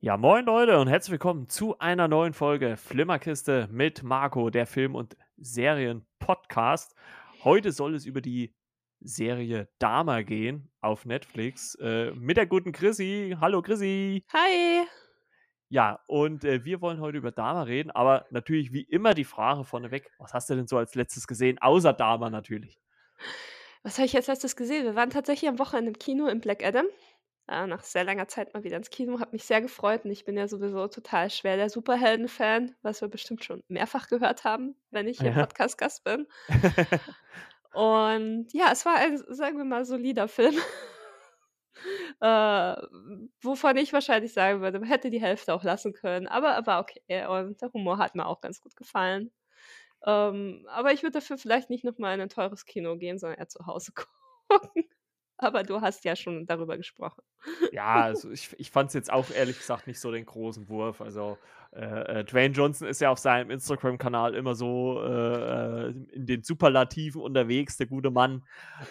Ja, moin Leute und herzlich willkommen zu einer neuen Folge Flimmerkiste mit Marco, der Film- und Serien-Podcast. Heute soll es über die Serie Dama gehen auf Netflix äh, mit der guten Chrissy. Hallo Chrissy. Hi. Ja, und äh, wir wollen heute über Dama reden, aber natürlich wie immer die Frage vorneweg, was hast du denn so als letztes gesehen, außer Dama natürlich? Was habe ich als letztes gesehen? Wir waren tatsächlich am Wochenende im Kino in Black Adam. Äh, nach sehr langer Zeit mal wieder ins Kino, hat mich sehr gefreut und ich bin ja sowieso total schwer der Superhelden-Fan, was wir bestimmt schon mehrfach gehört haben, wenn ich hier im Ja. Podcast-Gast bin. Und ja, es war ein, sagen wir mal, solider Film. Äh, wovon ich wahrscheinlich sagen würde, man hätte die Hälfte auch lassen können, aber er war okay und der Humor hat mir auch ganz gut gefallen. Ähm, aber ich würde dafür vielleicht nicht noch mal in ein teures Kino gehen, sondern eher zu Hause gucken. Aber du hast ja schon darüber gesprochen. Ja, also ich, ich fand es jetzt auch ehrlich gesagt nicht so den großen Wurf. Also äh, äh, Dwayne Johnson ist ja auf seinem Instagram-Kanal immer so äh, äh, in den Superlativen unterwegs, der gute Mann.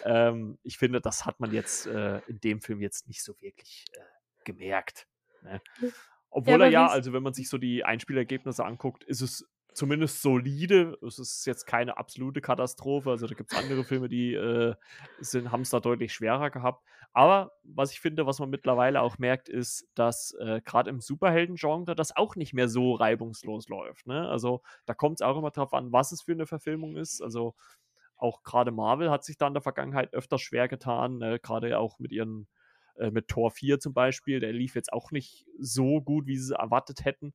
Ähm, ich finde, das hat man jetzt äh, in dem Film jetzt nicht so wirklich gemerkt. Ne? Obwohl aber er ja, also wenn man sich so die Einspielergebnisse anguckt, ist es zumindest solide. Es ist jetzt keine absolute Katastrophe. Also da gibt es andere Filme, die äh, haben es da deutlich schwerer gehabt. Aber was ich finde, was man mittlerweile auch merkt, ist, dass äh, gerade im Superhelden-Genre das auch nicht mehr so reibungslos läuft. Ne? Also da kommt es auch immer darauf an, was es für eine Verfilmung ist. Also auch gerade Marvel hat sich da in der Vergangenheit öfter schwer getan, ne? gerade auch mit ihren äh, mit Tor 4 zum Beispiel, der lief jetzt auch nicht so gut, wie sie es erwartet hätten.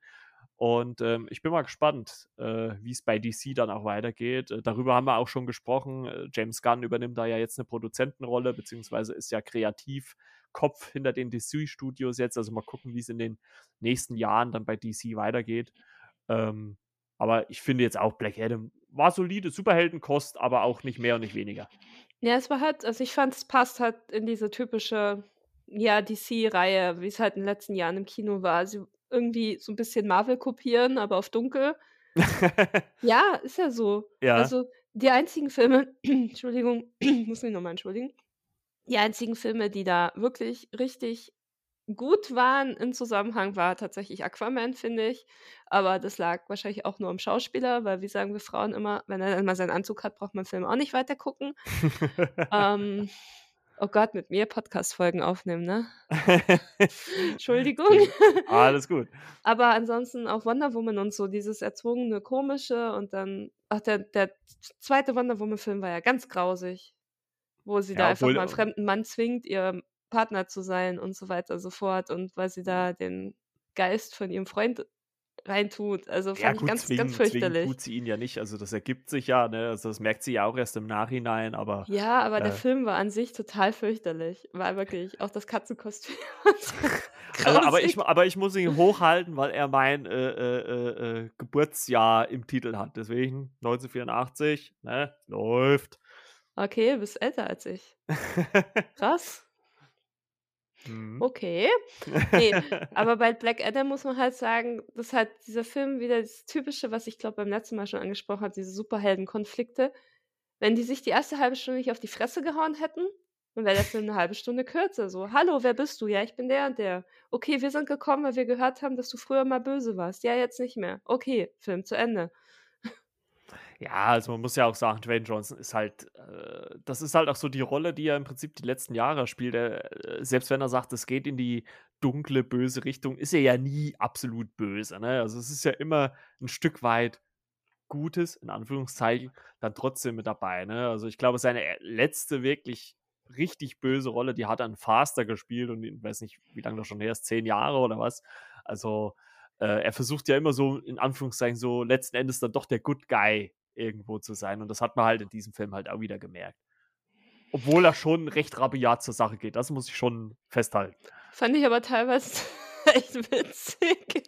Und ähm, ich bin mal gespannt, äh, wie es bei DC dann auch weitergeht. Äh, darüber haben wir auch schon gesprochen. Äh, James Gunn übernimmt da ja jetzt eine Produzentenrolle, beziehungsweise ist ja Kreativkopf hinter den DC-Studios jetzt. Also mal gucken, wie es in den nächsten Jahren dann bei DC weitergeht. Ähm, aber ich finde jetzt auch Black Adam war solide Superheldenkost, aber auch nicht mehr und nicht weniger. Ja, es war halt, also ich fand, es passt halt in diese typische, ja, DC-Reihe, wie es halt in den letzten Jahren im Kino war. Sie irgendwie so ein bisschen Marvel kopieren, aber auf dunkel. Ja, ist ja so. Ja. Also die einzigen Filme, Entschuldigung, muss mich nochmal entschuldigen. Die einzigen Filme, die da wirklich richtig gut waren im Zusammenhang, war tatsächlich Aquaman, finde ich. Aber das lag wahrscheinlich auch nur am Schauspieler, weil wie sagen wir Frauen immer, wenn er dann mal seinen Anzug hat, braucht man Film auch nicht weiter gucken. ähm, oh Gott, mit mir Podcast-Folgen aufnehmen, ne? Entschuldigung. Alles gut. Aber ansonsten auch Wonder Woman und so, dieses erzwungene, komische und dann, ach, der, der zweite Wonder Woman-Film war ja ganz grausig, wo sie da Ja, einfach obwohl, mal einen äh, fremden Mann zwingt, ihr Partner zu sein und so weiter und so fort und weil sie da den Geist von ihrem Freund reintut. Also Ja, fand ich gut, ganz, zwingen, ganz fürchterlich. tut sie ihn ja nicht. Also das ergibt sich ja, ne? Also das merkt sie ja auch erst im Nachhinein, aber Ja, aber der äh, Film war an sich total fürchterlich. War wirklich, auch das Katzenkostüm. also, aber ich, aber ich muss ihn hochhalten, weil er mein äh, äh, äh, äh, Geburtsjahr im Titel hat. Deswegen 1984, ne? Läuft. Okay, du bist älter als ich. Krass. Mhm. Okay. Nee, aber bei Black Adam muss man halt sagen, dass halt dieser Film wieder das Typische, was ich glaube beim letzten Mal schon angesprochen habe, diese Superheldenkonflikte. Wenn die sich die erste halbe Stunde nicht auf die Fresse gehauen hätten, dann wäre der Film eine halbe Stunde kürzer. So, hallo, wer bist du? Ja, ich bin der und der. Okay, wir sind gekommen, weil wir gehört haben, dass du früher mal böse warst. Ja, jetzt nicht mehr. Okay, Film zu Ende. Ja, also man muss ja auch sagen, Dwayne Johnson ist halt, äh, das ist halt auch so die Rolle, die er im Prinzip die letzten Jahre spielt. Er, äh, selbst wenn er sagt, es geht in die dunkle, böse Richtung, ist er ja nie absolut böse. Ne? Also es ist ja immer ein Stück weit Gutes, in Anführungszeichen, dann trotzdem mit dabei. Ne? Also ich glaube, seine letzte wirklich richtig böse Rolle, die hat er in Faster gespielt und ich weiß nicht, wie lange das schon her ist, zehn Jahre oder was. Also äh, er versucht ja immer so, in Anführungszeichen, so letzten Endes dann doch der Good Guy irgendwo zu sein. Und das hat man halt in diesem Film halt auch wieder gemerkt. Obwohl er schon recht rabiat zur Sache geht. Das muss ich schon festhalten. Fand ich aber teilweise echt witzig,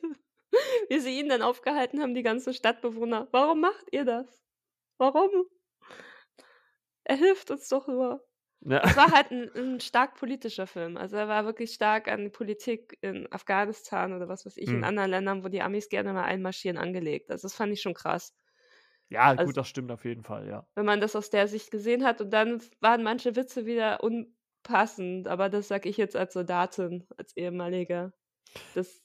wie sie ihn dann aufgehalten haben, die ganzen Stadtbewohner. Warum macht ihr das? Warum? Er hilft uns doch nur. Ja. Es war halt ein, ein stark politischer Film. Also er war wirklich stark an Politik in Afghanistan oder was weiß ich, in Hm. anderen Ländern, wo die Amis gerne mal einmarschieren, angelegt. Also das fand ich schon krass. Ja, Also gut, das stimmt auf jeden Fall, ja. wenn man das aus der Sicht gesehen hat und dann waren manche Witze wieder unpassend, aber das sage ich jetzt als Soldatin, als ehemalige. Das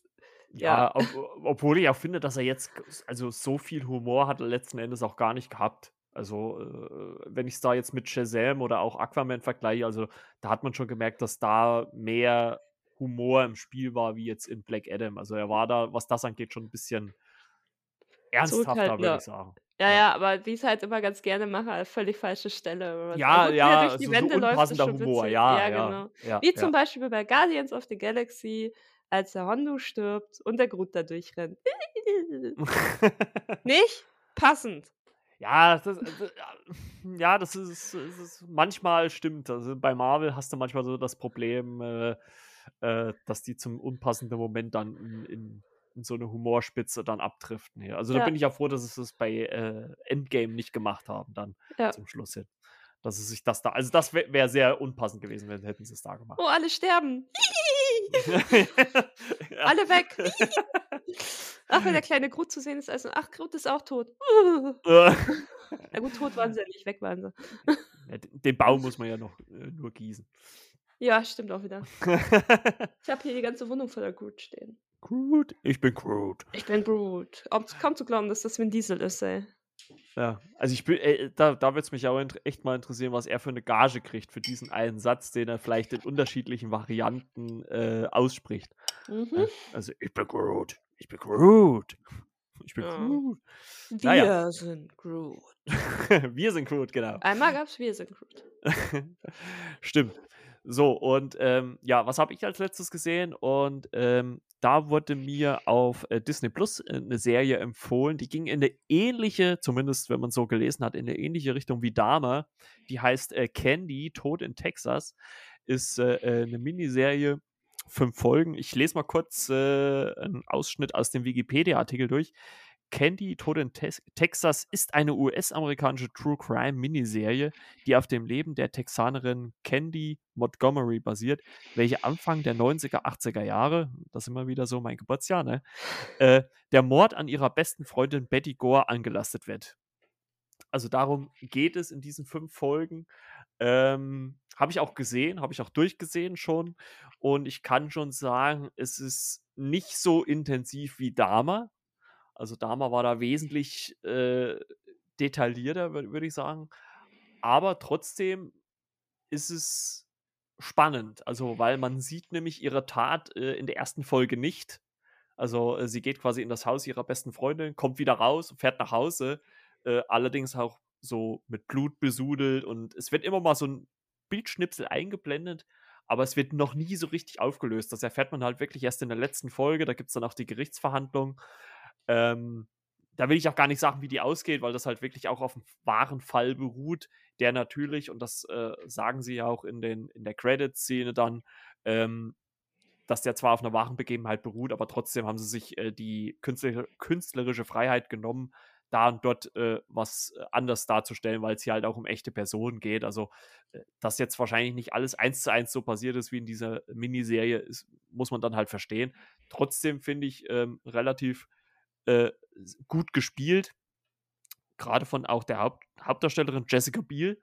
Ja, Ja. ob obwohl ich auch finde, dass er jetzt also, so viel Humor hat er letzten Endes auch gar nicht gehabt. Also, äh, wenn ich's da jetzt mit Shazam oder auch Aquaman vergleiche, also, da hat man schon gemerkt, dass da mehr Humor im Spiel war wie jetzt in Black Adam. Also, er war da, was das angeht, schon 'n bisschen ernsthafter, würde Zurückhaltender. ich sagen. Ja, Ja. aber wie ich's halt immer ganz gerne mache, an völlig falsche Stelle. Ja, er ja, durch die so so Wände läuft, ist unpassender schon Humor. Ja, Ja, ja, genau. ja, Wie zum Beispiel bei Guardians of the Galaxy, als der Hondo stirbt und der Groot da durchrennt. Nicht passend. Ja, das d ja, das ist es ist manchmal stimmt. Also, bei Marvel hast du manchmal so das Problem, äh, äh, dass die zum unpassenden Moment dann in in in so 'ne Humorspitze dann abdriften, ja. Also, da bin ich ja froh, dass sie es bei, äh, Endgame nicht gemacht haben dann Ja. zum Schluss hin. Dass sie sich das da also, das wä wäre sehr unpassend gewesen, wenn hätten sie's da gemacht. Oh, alle sterben. Alle weg. Ach, wenn der kleine Groot zu sehen ist, also ach, Groot ist auch tot. Na gut, tot waren sie ja nicht, weg waren sie. Den Baum muss man ja noch, äh, nur gießen. Ja, stimmt auch wieder. Ich habe hier die ganze Wohnung voller Groot stehen. Groot, ich bin Groot. Ich bin Groot. Ob kaum zu glauben, dass das Vin Diesel ist, ey. Ja, also, ich bin äh, da da würde es mich int echt mal interessieren, was er für 'ne Gage kriegt für diesen einen Satz, den er vielleicht in unterschiedlichen Varianten, äh, ausspricht. Mhm. Also: „Ich bin Groot. Ich bin Groot. Ich bin Ja. Groot.“ Wir Na ja. sind Groot. Wir sind Groot, genau. Einmal gab's Wir sind Groot. Stimmt. So, und, ähm, ja, was habe ich als Letztes gesehen? Und, ähm, da wurde mir auf, äh, Disney Plus, äh, 'ne Serie empfohlen, die ging in 'ne ähnliche zumindest wenn man so gelesen hat, in 'ne ähnliche Richtung wie Dahmer. Die heißt, äh, Candy, Tod in Texas. Ist, äh, äh, 'ne Miniserie, 5 Folgen. Ich lese mal kurz, äh, 'n Ausschnitt aus dem Wikipedia-Artikel durch. Candy, Tod in Texas ist eine US-amerikanische True-Crime-Miniserie, die auf dem Leben der Texanerin Candy Montgomery basiert, welche Anfang der 90er, 80er Jahre, das ist immer wieder so mein Geburtsjahr, ne, äh, der Mord an ihrer besten Freundin Betty Gore angelastet wird. Also, darum geht es in diesen 5 Folgen. Ähm, habe ich auch gesehen, habe ich auch durchgesehen schon. Und ich kann schon sagen, es ist nicht so intensiv wie Dahmer. Also, Dahmer war da wesentlich, äh, detaillierter, wür würde ich sagen. Aber trotzdem ist es spannend. Also, weil man sieht nämlich ihre Tat, äh, in der 1. Folge nicht. Also, äh, sie geht quasi in das Haus ihrer besten Freundin, kommt wieder raus, fährt nach Hause, äh, allerdings auch so mit Blut besudelt und es wird immer mal so 'n Bildschnipsel eingeblendet, aber es wird noch nie so richtig aufgelöst. Das erfährt man halt wirklich erst in der letzten Folge. Da gibt's dann auch die Gerichtsverhandlung. Ähm, da will ich auch gar nicht sagen, wie die ausgeht, weil das halt wirklich auch auf'm wahren Fall beruht, der natürlich, und das, äh, sagen sie ja auch in den in der Credit-Szene dann, ähm, dass der zwar auf 'ner wahren Begebenheit beruht, aber trotzdem haben sie sich, äh, die künstlerische künstlerische Freiheit genommen, da und dort, äh, was anders darzustellen, weil's hier halt auch um echte Personen geht. Also, äh, dass jetzt wahrscheinlich nicht alles eins zu eins so passiert ist wie in dieser Miniserie, ist muss man dann halt verstehen. Trotzdem finde ich, ähm, relativ, äh, gut gespielt. Grade von auch der Haupt Hauptdarstellerin Jessica Biel.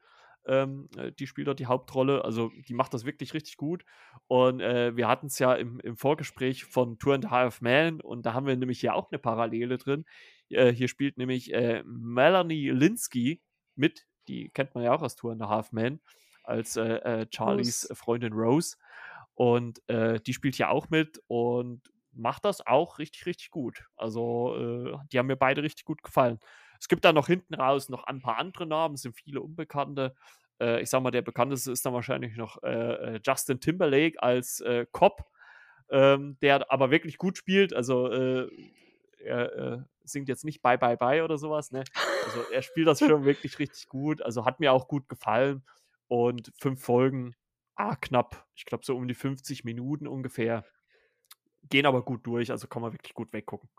Ähm, äh, die spielt dort die Hauptrolle. Also, die macht das wirklich richtig gut. Und, äh, wir hatten's ja im im Vorgespräch von Two and a Half Men und da haben wir nämlich hier auch 'ne Parallele drin. Äh, hier spielt nämlich, äh, Melanie Lynskey mit. Die kennt man ja auch aus Two and a Half Men als, äh, Charlies Rose. Freundin Rose. Und, die spielt hier auch mit und macht das auch richtig, richtig gut. Also, äh, die haben mir beide richtig gut gefallen. Es gibt da noch hinten raus noch ein paar andere Namen, es sind viele Unbekannte. Äh, ich sage mal, der bekannteste ist dann wahrscheinlich noch, äh, äh, Justin Timberlake als, äh, Cop, ähm, der aber wirklich gut spielt. Also, äh, er, singt jetzt nicht „Bye, bye, bye“ oder so was, ne? Also, er spielt das schon wirklich richtig gut. Also, hat mir auch gut gefallen. Und 5 Folgen, ah, knapp, ich glaube, so um die 50 Minuten ungefähr. Gehen aber gut durch, also kann man wirklich gut weggucken.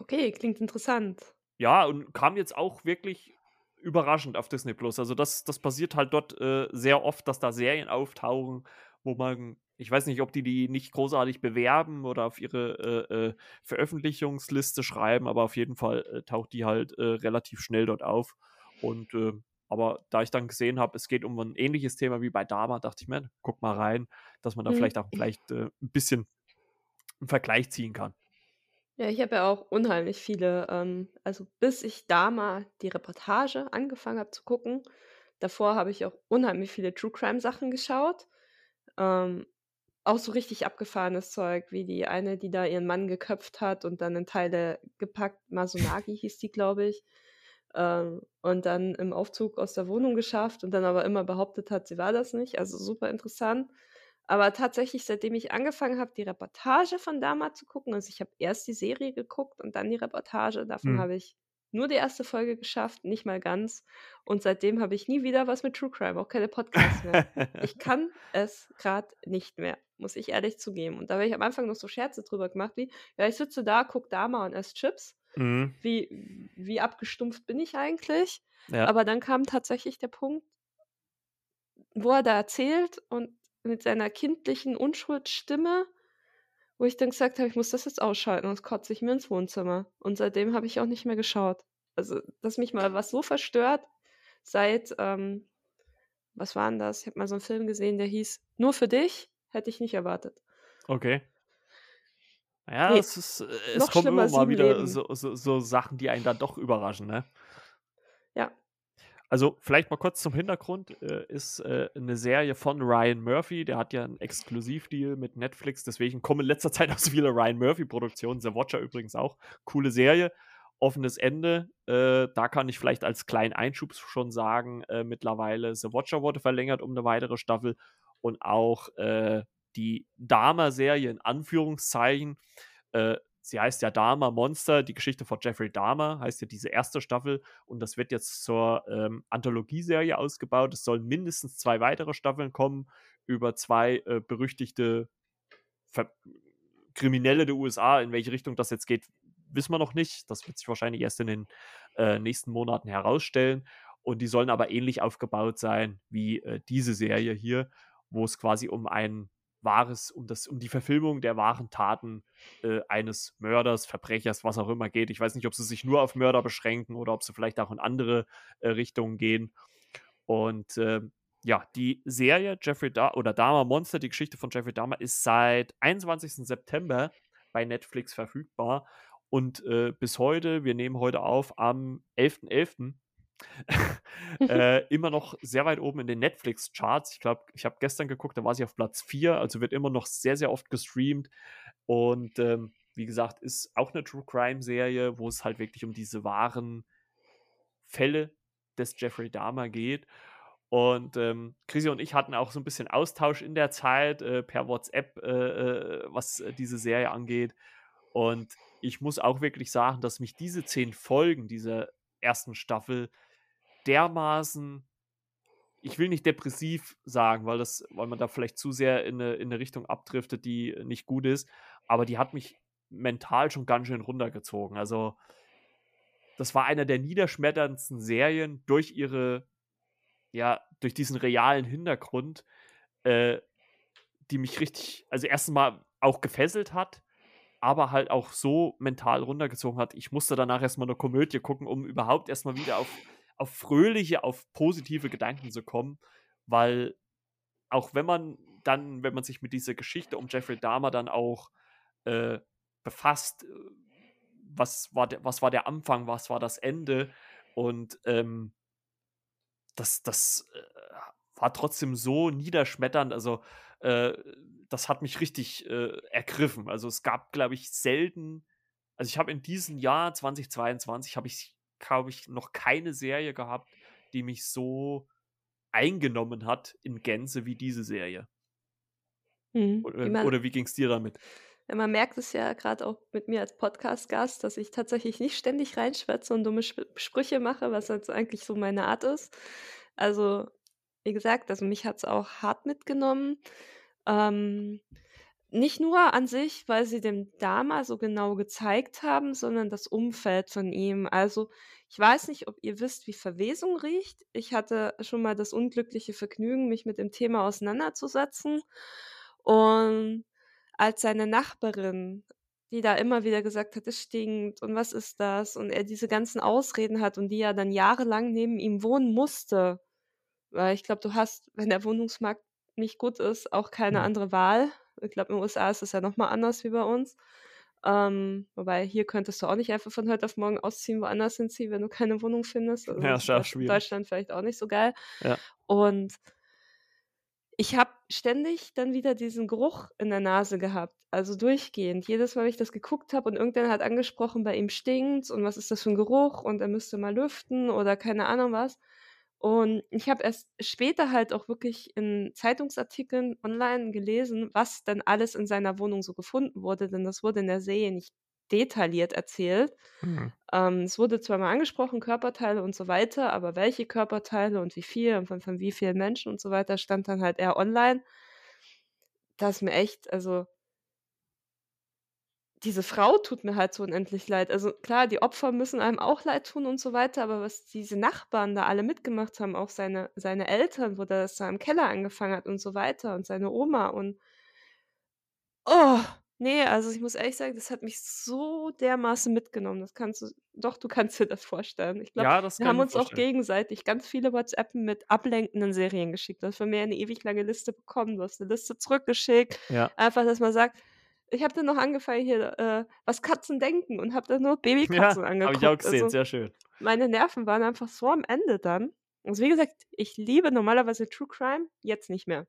Okay, klingt interessant. Ja, und kam jetzt auch wirklich überraschend auf Disney Plus. Also, das das passiert halt dort, äh, sehr oft, dass da Serien auftauchen, wo man ich weiß nicht, ob die die nicht großartig bewerben oder auf ihre, äh, äh, Veröffentlichungsliste schreiben, aber auf jeden Fall, äh, taucht die halt, äh, relativ schnell dort auf. Und, äh aber da ich dann gesehen habe, es geht um 'n ähnliches Thema wie bei Dahmer, dachte ich mir: „Guck mal rein“, dass man da Mhm. vielleicht auch vielleicht, äh, 'n bisschen einen Vergleich ziehen kann. Ja, ich habe ja auch unheimlich viele, ähm also, bis ich da mal die Reportage angefangen habe zu gucken, davor habe ich auch unheimlich viele True-Crime-Sachen geschaut. Ähm, auch so richtig abgefahrenes Zeug, wie die eine, die da ihren Mann geköpft hat und dann in Teile gepackt Masunagi hieß die, glaube ich, ähm, und dann im Aufzug aus der Wohnung geschafft und dann aber immer behauptet hat, sie war das nicht. Also, super interessant. Aber tatsächlich, seitdem ich angefangen habe, die Reportage von damals zu gucken also, ich habe erst die Serie geguckt und dann die Reportage, davon Mhm. habe ich nur die erste Folge geschafft, nicht mal ganz. Und seitdem habe ich nie wieder was mit True Crime, auch keine Podcasts mehr. Ich kann es gerade nicht mehr, muss ich ehrlich zugeben. Und da habe ich am Anfang noch so Scherze drüber gemacht wie: „Ja, ich sitze da, gucke Dama und esse Chips. Mhm. Wie wie abgestumpft bin ich eigentlich?“ Ja. Aber dann kam tatsächlich der Punkt wo er da erzählt und mit seiner kindlichen Unschuldsstimme, wo ich dann gesagt habe: „Ich muss das jetzt ausschalten, sonst kotze ich mir ins Wohnzimmer.“ Und seitdem habe ich auch nicht mehr geschaut. Also, dass mich mal was so verstört seit, ähm was war 'n das? Ich habe mal so 'n Film gesehen, der hieß „Nur für dich“, hätte ich nicht erwartet. Okay. Ja, Ne, es ist äh, es kommen immer mal 7 wieder so so so Sachen, die einen dann doch überraschen, ne? Ja. Also, vielleicht mal kurz zum Hintergrund, äh, ist, äh, 'ne Serie von Ryan Murphy, der hat ja 'n Exklusivdeal mit Netflix, deswegen kommen in letzter Zeit auch so viele Ryan Murphy-Produktionen, The Watcher übrigens auch. Coole Serie, offenes Ende. Äh, da kann ich vielleicht als kleinen Einschub schon sagen, äh, mittlerweile The Watcher wurde verlängert um 'ne weitere Staffel und auch, äh, die Dahmer-Serie in Anführungszeichen, äh, sie heißt ja Dahmer Monster, die Geschichte von Jeffrey Dahmer, heißt ja diese 1. Staffel und das wird jetzt zur, ähm, Anthologieserie ausgebaut. Es sollen mindestens 2 weitere Staffeln kommen über 2, äh, berüchtigte Ver Kriminelle der USA. In welche Richtung das jetzt geht, wissen wir noch nicht. Das wird sich wahrscheinlich erst in den, äh, nächsten Monaten herausstellen. Und die sollen aber ähnlich aufgebaut sein wie, äh, diese Serie hier, wo es quasi um ein wahres um das um die Verfilmung der wahren Taten, äh, eines Mörders, Verbrechers, was auch immer geht. Ich weiß nicht, ob sie sich nur auf Mörder beschränken oder ob sie vielleicht auch in andere, äh, Richtungen gehen. Und, ähm, ja, die Serie Jeffrey Dah oder Dahmer Monster, die Geschichte von Jeffrey Dahmer, ist seit 21. September bei Netflix verfügbar und, äh, bis heute wir nehmen heute auf am 11.11., äh, immer noch sehr weit oben in den Netflix-Charts. Ich glaube, ich habe gestern geguckt, da war sie auf Platz 4, also wird immer noch sehr, sehr oft gestreamt. Und, ähm, wie gesagt, ist auch 'ne True-Crime-Serie, wo es halt wirklich um diese wahren Fälle des Jeffrey Dahmer geht. Und, ähm, Chrissy und ich hatten auch so 'n bisschen Austausch in der Zeit, äh, per WhatsApp, äh, äh, was diese Serie angeht. Und ich muss auch wirklich sagen, dass mich diese 10 Folgen dieser 1. Staffel dermaßen ich will nicht depressiv sagen, weil das weil man da vielleicht zu sehr in 'ne in 'ne Richtung abdriftet, die nicht gut ist, aber die hat mich mental schon ganz schön runtergezogen. Also das war einer der niederschmetterndsten Serien durch ihre ja, durch diesen realen Hintergrund, äh, die mich richtig also, 1. Mal auch gefesselt hat, aber halt auch so mental runtergezogen hat. Ich musste danach erst mal 'ne Komödie gucken, um überhaupt erst mal wieder auf auf fröhliche, auf positive Gedanken zu kommen, weil auch wenn man dann wenn man sich mit dieser Geschichte um Jeffrey Dahmer dann auch, äh, befasst, äh, was war der was war der Anfang, was war das Ende und, ähm das das, äh, war trotzdem so niederschmetternd. Also, äh, das hat mich richtig, äh, ergriffen. Also, es gab, glaube ich, selten also, ich habe in diesem Jahr 2022 habe ich, glaube ich, noch keine Serie gehabt, die mich so eingenommen hat in Gänze wie diese Serie. Mhm. Wie Oder man oder wie ging's dir damit? Ja, man merkt es ja grad auch mit mir als Podcast-Gast, dass ich tatsächlich nicht ständig reinschwätze und dumme Sp Sprüche mache, was jetzt eigentlich so meine Art ist. Also, wie gesagt, also, mich hat's auch hart mitgenommen. Ähm, nicht nur an sich, weil sie den Dahmer so genau gezeigt haben, sondern das Umfeld von ihm. Also, ich weiß nicht, ob ihr wisst, wie Verwesung riecht. Ich hatte schon mal das unglückliche Vergnügen, mich mit dem Thema auseinanderzusetzen. Und als seine Nachbarin, die da immer wieder gesagt hat: „Es stinkt und was ist das?“ Und er diese ganzen Ausreden hat und die ja dann jahrelang neben ihm wohnen musste. Weil ich glaube, du hast, wenn der Wohnungsmarkt nicht gut ist, auch keine Mhm. andere Wahl, Ich glaube, in den USA ist es ja nochmal anders wie bei uns. Ähm, wobei hier könntest du auch nicht einfach von heute auf morgen ausziehen, woanders hinziehen, wenn du keine Wohnung findest. Also Ja, das ist in schwierig. Deutschland vielleicht auch nicht so geil. Ja. Und ich habe ständig dann wieder diesen Geruch in der Nase gehabt, also durchgehend. Jedes Mal, wenn ich das geguckt habe und irgendwer hat angesprochen, bei ihm stinkt's und was ist das für ein Geruch und er müsste mal lüften oder keine Ahnung was. Und ich habe erst später halt auch wirklich in Zeitungsartikeln online gelesen, was denn alles in seiner Wohnung so gefunden wurde, denn das wurde in der Serie nicht detailliert erzählt. Mhm. Ähm, es wurde zwar mal angesprochen, Körperteile und so weiter, aber welche Körperteile und wie viel und von, von wie vielen Menschen und so weiter stand dann halt eher online. Das ist mir echt, also diese Frau tut mir halt so unendlich leid. Also klar, die Opfer müssen einem auch leid tun und so weiter, aber was diese Nachbarn da alle mitgemacht haben, auch seine, seine Eltern, wo der das da im Keller angefangen hat und so weiter und seine Oma und oh, nee, also ich muss ehrlich sagen, das hat mich so dermaßen mitgenommen. Das kannst du, doch, du kannst dir das vorstellen. Ich glaube, Ja, wir haben uns auch vorstellen. gegenseitig ganz viele WhatsAppen mit ablenkenden Serien geschickt. Du hast von mir eine ewig lange Liste bekommen, du hast eine Liste zurückgeschickt. Ja. Einfach, dass man sagt, ich habe dann noch angefangen hier, äh, was Katzen denken und habe dann nur Ja, Babykatzen habe ich auch angeguckt. gesehen, Also sehr schön. meine Nerven waren einfach so am Ende dann. Also wie gesagt, ich liebe normalerweise True Crime, jetzt nicht mehr.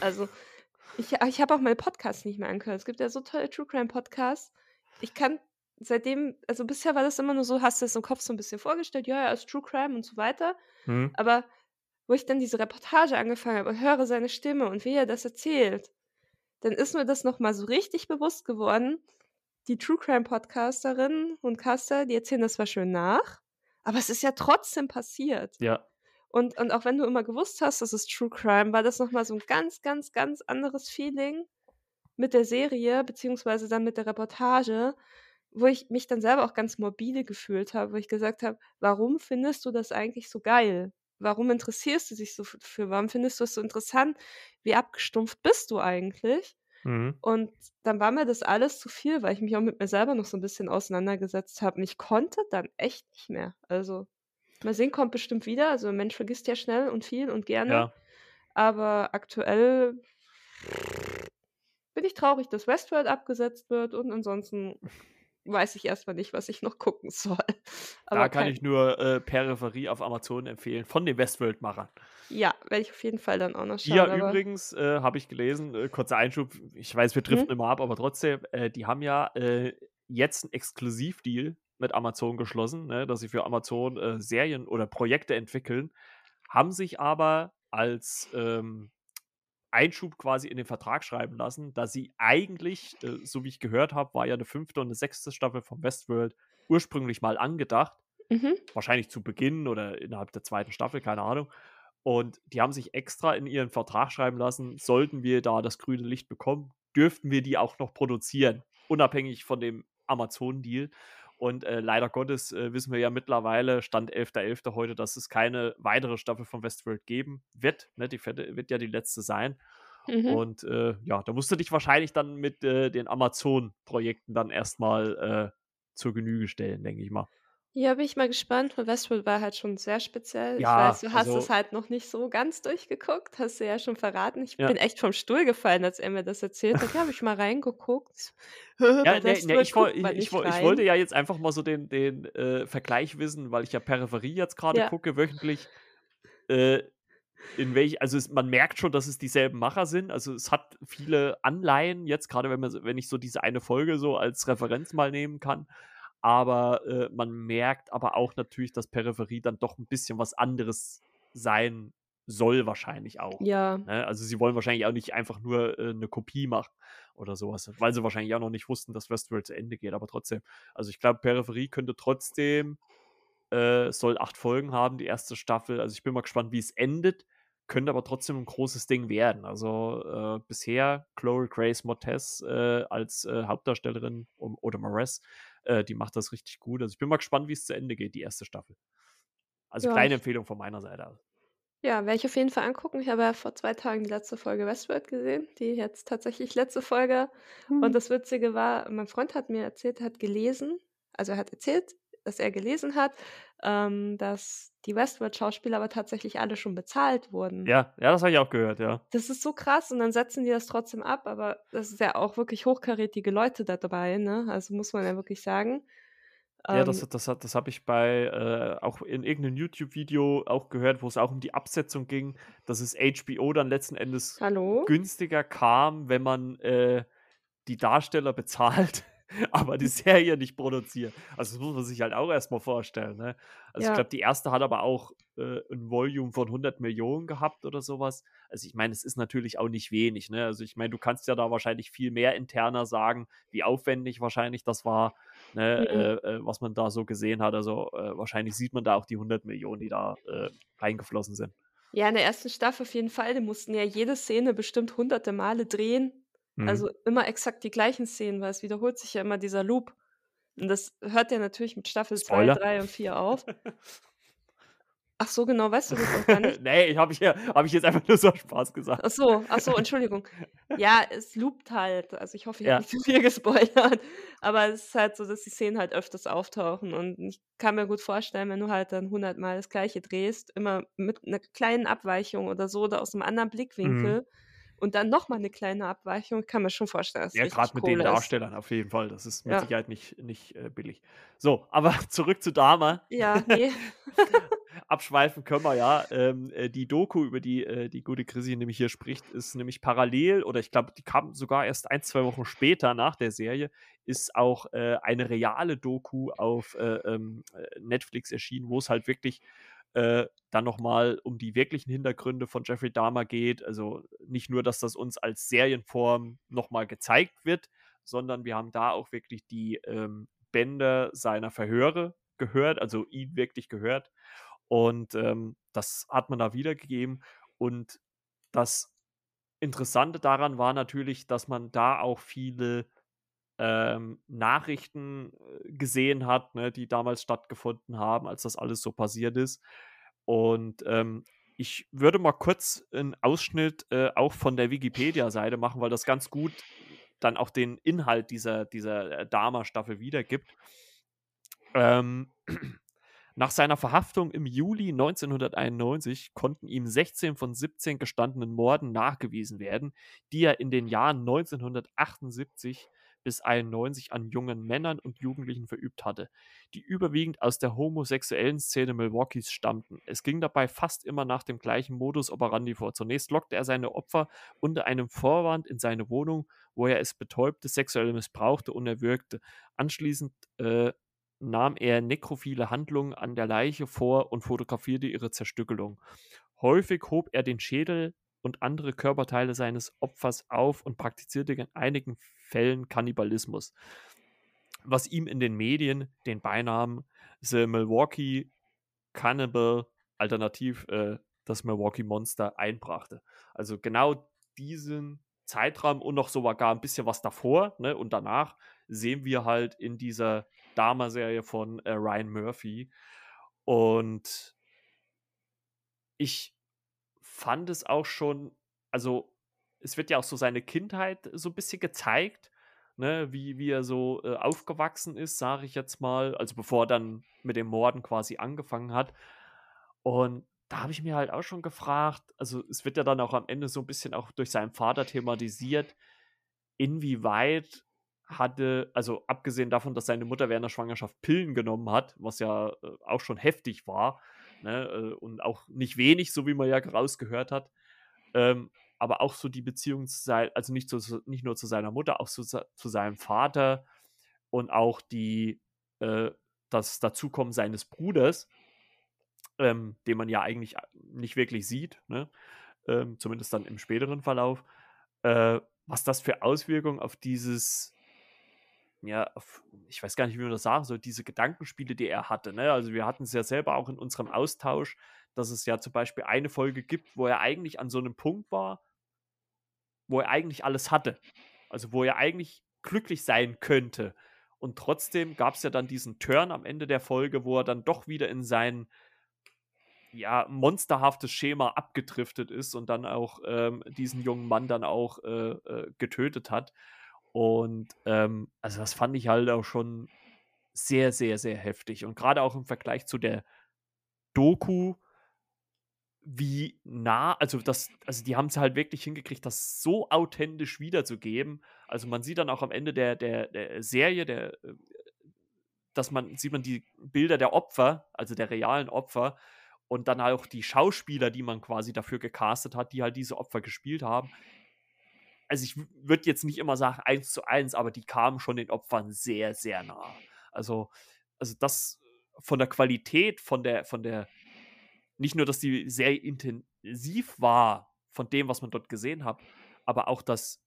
Also ich, ich habe auch meine Podcasts nicht mehr angehört. Es gibt ja so tolle True Crime Podcasts. Ich kann seitdem, also bisher war das immer nur so, hast du es im Kopf so ein bisschen vorgestellt, ja, ja, ist True Crime und so weiter. Mhm. Aber wo ich dann diese Reportage angefangen habe und höre seine Stimme und wie er das erzählt, dann ist mir das nochmal so richtig bewusst geworden. Die True Crime Podcasterinnen und Caster, die erzählen das zwar schön nach, aber es ist ja trotzdem passiert. Ja. Und, und auch wenn du immer gewusst hast, das ist True Crime, war das nochmal so ein ganz, ganz, ganz anderes Feeling mit der Serie, beziehungsweise dann mit der Reportage, wo ich mich dann selber auch ganz morbide gefühlt habe, wo ich gesagt habe, warum findest du das eigentlich so geil? Warum interessierst du dich so für? Warum findest du es so interessant? Wie abgestumpft bist du eigentlich? Mhm. Und dann war mir das alles zu viel, weil ich mich auch mit mir selber noch so ein bisschen auseinandergesetzt habe. Und ich konnte dann echt nicht mehr. Also, mal sehen, kommt bestimmt wieder. Also, ein Mensch vergisst ja schnell und viel und gerne. Ja. Aber aktuell bin ich traurig, dass Westworld abgesetzt wird und ansonsten weiß ich erstmal nicht, was ich noch gucken soll. Da Aber kann kein, ich nur äh, Peripherie auf Amazon empfehlen, von den Westworld-Machern. ja, werde ich auf jeden Fall dann auch noch schauen. Ja, aber übrigens äh, habe ich gelesen, äh, kurzer Einschub, ich weiß, wir hm? driften immer ab, aber trotzdem, äh, die haben ja äh, jetzt einen Exklusivdeal mit Amazon geschlossen, ne, dass sie für Amazon äh, Serien oder Projekte entwickeln, haben sich aber als ähm, Einschub quasi in den Vertrag schreiben lassen, dass sie eigentlich, äh, so wie ich gehört habe, war ja eine fünfte und eine sechste Staffel von Westworld ursprünglich mal angedacht Mhm. wahrscheinlich zu Beginn oder innerhalb der zweiten Staffel, keine Ahnung. Und die haben sich extra in ihren Vertrag schreiben lassen, sollten wir da das grüne Licht bekommen, dürften wir die auch noch produzieren, unabhängig von dem Amazon-Deal. Und äh, leider Gottes äh, wissen wir ja mittlerweile, Stand 11.11. heute, dass es keine weitere Staffel von Westworld geben wird. Ne? Die wird ja die letzte sein. Mhm. Und äh, ja, da musst du dich wahrscheinlich dann mit äh, den Amazon-Projekten dann erstmal äh, zur Genüge stellen, denke ich mal. Ja, bin ich mal gespannt, weil Westworld war halt schon sehr speziell. Ich Ja, weiß, du hast es also, halt noch nicht so ganz durchgeguckt, hast du ja schon verraten. Ich ja. bin echt vom Stuhl gefallen, als er mir das erzählt hat. Ja, habe ich mal reingeguckt. Ja, bei ne, ne, Westworld ich, woll, guckt man ich, ich, nicht woll, ich wollte rein. ja jetzt einfach mal so den, den äh, Vergleich wissen, weil ich ja Peripherie jetzt gerade Ja, gucke, wöchentlich. Äh, in welch, also es, man merkt schon, dass es dieselben Macher sind. Also es hat viele Anleihen, jetzt gerade wenn, man, so- wenn ich so diese eine Folge so als Referenz mal nehmen kann. Aber äh, man merkt aber auch natürlich, dass Peripherie dann doch ein bisschen was anderes sein soll, wahrscheinlich auch. ja, Ne? Also sie wollen wahrscheinlich auch nicht einfach nur äh, eine Kopie machen oder sowas, weil sie wahrscheinlich auch noch nicht wussten, dass Westworld zu Ende geht, aber trotzdem. Also ich glaube, Peripherie könnte trotzdem, äh, soll acht Folgen haben, die erste Staffel. Also ich bin mal gespannt, wie es endet. Könnte aber trotzdem ein großes Ding werden. Also äh, bisher Chloe Grace Moretz äh, als äh, Hauptdarstellerin um, oder Moretz, äh, die macht das richtig gut. Also ich bin mal gespannt, wie es zu Ende geht, die erste Staffel. Also ja, kleine Empfehlung von meiner Seite. ja, werde ich auf jeden Fall angucken. Ich habe ja vor zwei Tagen die letzte Folge Westworld gesehen, die jetzt tatsächlich letzte Folge. Und Hm. das Witzige war, mein Freund hat mir erzählt, er hat gelesen, also er hat erzählt, dass er gelesen hat, ähm, dass die Westworld-Schauspieler aber tatsächlich alle schon bezahlt wurden. Ja, ja, das habe ich auch gehört, ja. Das ist so krass und dann setzen die das trotzdem ab, aber das ist ja auch wirklich hochkarätige Leute da dabei, ne? Also muss man ja wirklich sagen. Ja, das, Ähm, das, das habe ich bei äh, auch in irgendeinem YouTube-Video auch gehört, wo es auch um die Absetzung ging, dass es HBO dann letzten Endes hallo? günstiger kam, wenn man äh, die Darsteller bezahlt, aber die Serie nicht produziert. Also das muss man sich halt auch erstmal vorstellen. Ne? Also ich Ja. glaube, die erste hat aber auch äh, ein Volume von 100 Millionen gehabt oder sowas. Also ich meine, es ist natürlich auch nicht wenig. Ne? Also ich meine, du kannst ja da wahrscheinlich viel mehr interner sagen, wie aufwendig wahrscheinlich das war, ne? Mhm. äh, äh, was man da so gesehen hat. Also äh, wahrscheinlich sieht man da auch die 100 Millionen, die da äh, reingeflossen sind. Ja, in der ersten Staffel auf jeden Fall. Die mussten ja jede Szene bestimmt hunderte Male drehen. Mhm. Also immer exakt die gleichen Szenen, weil es wiederholt sich ja immer dieser Loop. Und das hört ja natürlich mit Staffel 2, Spoiler. 3 und 4 auf. Ach so, genau, weißt du das auch gar nicht? nee, ich habe ich, hab ich jetzt einfach nur so Spaß gesagt. Ach so, ach so, Entschuldigung. Ja, es loopt halt. Also ich hoffe, ich Ja. habe nicht zu viel gespoilert. Aber es ist halt so, dass die Szenen halt öfters auftauchen. Und ich kann mir gut vorstellen, wenn du halt dann 100 Mal das Gleiche drehst, immer mit einer kleinen Abweichung oder so oder aus einem anderen Blickwinkel Mhm. Und dann nochmal eine kleine Abweichung, kann man schon vorstellen, Ja, gerade mit den Kohle ist. Darstellern auf jeden Fall. Das ist mit Ja. Sicherheit nicht, nicht äh, billig. So, aber zurück zu Dama. Ja, ne. Abschweifen können wir ja. Ähm, äh, die Doku, über die äh, die gute Chrissy nämlich hier spricht, ist nämlich parallel, oder ich glaube, die kam sogar erst ein, zwei Wochen später nach der Serie, ist auch äh, eine reale Doku auf äh, ähm, äh, Netflix erschienen, wo es halt wirklich äh, dann nochmal um die wirklichen Hintergründe von Jeffrey Dahmer geht. Also nicht nur, dass das uns als Serienform nochmal gezeigt wird, sondern wir haben da auch wirklich die ähm, Bänder seiner Verhöre gehört, also ihn wirklich gehört. Und ähm, das hat man da wiedergegeben. Und das Interessante daran war natürlich, dass man da auch viele ähm, Nachrichten äh, gesehen hat, ne, die damals stattgefunden haben, als das alles so passiert ist. Und ähm, ich würde mal kurz einen Ausschnitt äh, auch von der Wikipedia-Seite machen, weil das ganz gut dann auch den Inhalt dieser, dieser äh, Dama-Staffel wiedergibt. Ähm, nach seiner Verhaftung im Juli 1991 konnten ihm 16 von 17 gestandenen Morden nachgewiesen werden, die er in den Jahren 1978 bis 91 an jungen Männern und Jugendlichen verübt hatte, die überwiegend aus der homosexuellen Szene Milwaukees stammten. Es ging dabei fast immer nach dem gleichen Modus operandi vor. Zunächst lockte er seine Opfer unter einem Vorwand in seine Wohnung, wo er es betäubte, sexuell missbrauchte und erwürgte. Anschließend äh, nahm er nekrophile Handlungen an der Leiche vor und fotografierte ihre Zerstückelung. Häufig hob er den Schädel und andere Körperteile seines Opfers auf und praktizierte in einigen Fällen Kannibalismus, was ihm in den Medien den Beinamen The Milwaukee Cannibal, alternativ äh, das Milwaukee Monster, einbrachte. Also genau diesen Zeitraum und noch sogar ein bisschen was davor ne, und danach sehen wir halt in dieser Dama-Serie von äh, Ryan Murphy. Und ich fand es auch schon, also es wird ja auch so seine Kindheit so ein bisschen gezeigt, ne, wie, wie er so äh, aufgewachsen ist, sage ich jetzt mal, also bevor er dann mit dem Morden quasi angefangen hat. Und da habe ich mir halt auch schon gefragt, also es wird ja dann auch am Ende so ein bisschen auch durch seinen Vater thematisiert, inwieweit hatte, also abgesehen davon, dass seine Mutter während der Schwangerschaft Pillen genommen hat, was ja äh, auch schon heftig war, ne, äh, und auch nicht wenig, so wie man ja rausgehört hat, ähm, aber auch so die Beziehung zu sein, also nicht, zu, nicht nur zu seiner Mutter, auch zu, zu seinem Vater und auch die, äh, das Dazukommen seines Bruders, ähm, den man ja eigentlich nicht wirklich sieht, ne? ähm, zumindest dann im späteren Verlauf, äh, was das für Auswirkungen auf dieses, ja, ich weiß gar nicht, wie man das sagen soll, diese Gedankenspiele, die er hatte. Ne? Also wir hatten es ja selber auch in unserem Austausch, dass es ja zum Beispiel eine Folge gibt, wo er eigentlich an so einem Punkt war, wo er eigentlich alles hatte. Also wo er eigentlich glücklich sein könnte. Und trotzdem gab es ja dann diesen Turn am Ende der Folge, wo er dann doch wieder in sein ja, monsterhaftes Schema abgedriftet ist und dann auch ähm, diesen jungen Mann dann auch äh, äh, getötet hat. Und ähm, also das fand ich halt auch schon sehr, sehr, sehr heftig. Und gerade auch im Vergleich zu der Doku, wie nah, also das, also die haben es halt wirklich hingekriegt, das so authentisch wiederzugeben. Also man sieht dann auch am Ende der, der, der Serie, der, äh, dass man, sieht man die Bilder der Opfer, also der realen Opfer, und dann auch die Schauspieler, die man quasi dafür gecastet hat, die halt diese Opfer gespielt haben. Also ich würde jetzt nicht immer sagen eins zu eins, aber die kamen schon den Opfern sehr, sehr nah. Also, also das von der Qualität, von der, von der nicht nur, dass die sehr intensiv war von dem, was man dort gesehen hat, aber auch das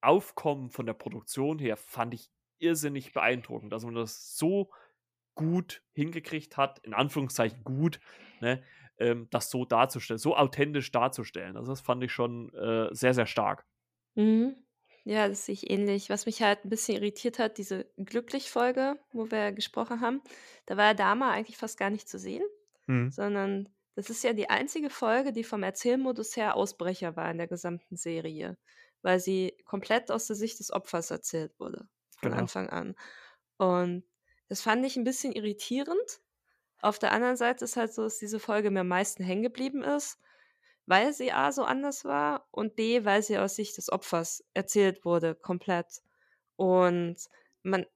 Aufkommen von der Produktion her fand ich irrsinnig beeindruckend, dass man das so gut hingekriegt hat, in Anführungszeichen gut, ne, ähm, das so darzustellen, so authentisch darzustellen. Also das fand ich schon äh, sehr, sehr stark. Mhm. Ja, das sehe ich ähnlich. Was mich halt ein bisschen irritiert hat, diese Glücklich-Folge, wo wir gesprochen haben, da war der Dama eigentlich fast gar nicht zu sehen. Mhm. Sondern das ist ja die einzige Folge, die vom Erzählmodus her Ausbrecher war in der gesamten Serie, weil sie komplett aus der Sicht des Opfers erzählt wurde, von genau. Anfang an. Und das fand ich ein bisschen irritierend. Auf der anderen Seite ist halt so, dass diese Folge mir am meisten hängen geblieben ist, weil sie A so anders war und B, weil sie aus Sicht des Opfers erzählt wurde, komplett. Und man,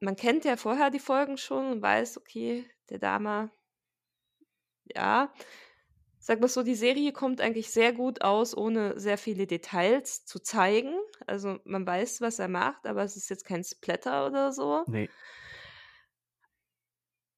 man kennt ja vorher die Folgen schon und weiß, okay, der Dame ja, sag mal so, die Serie kommt eigentlich sehr gut aus, ohne sehr viele Details zu zeigen. Also man weiß, was er macht, aber es ist jetzt kein Splatter oder so. Nee.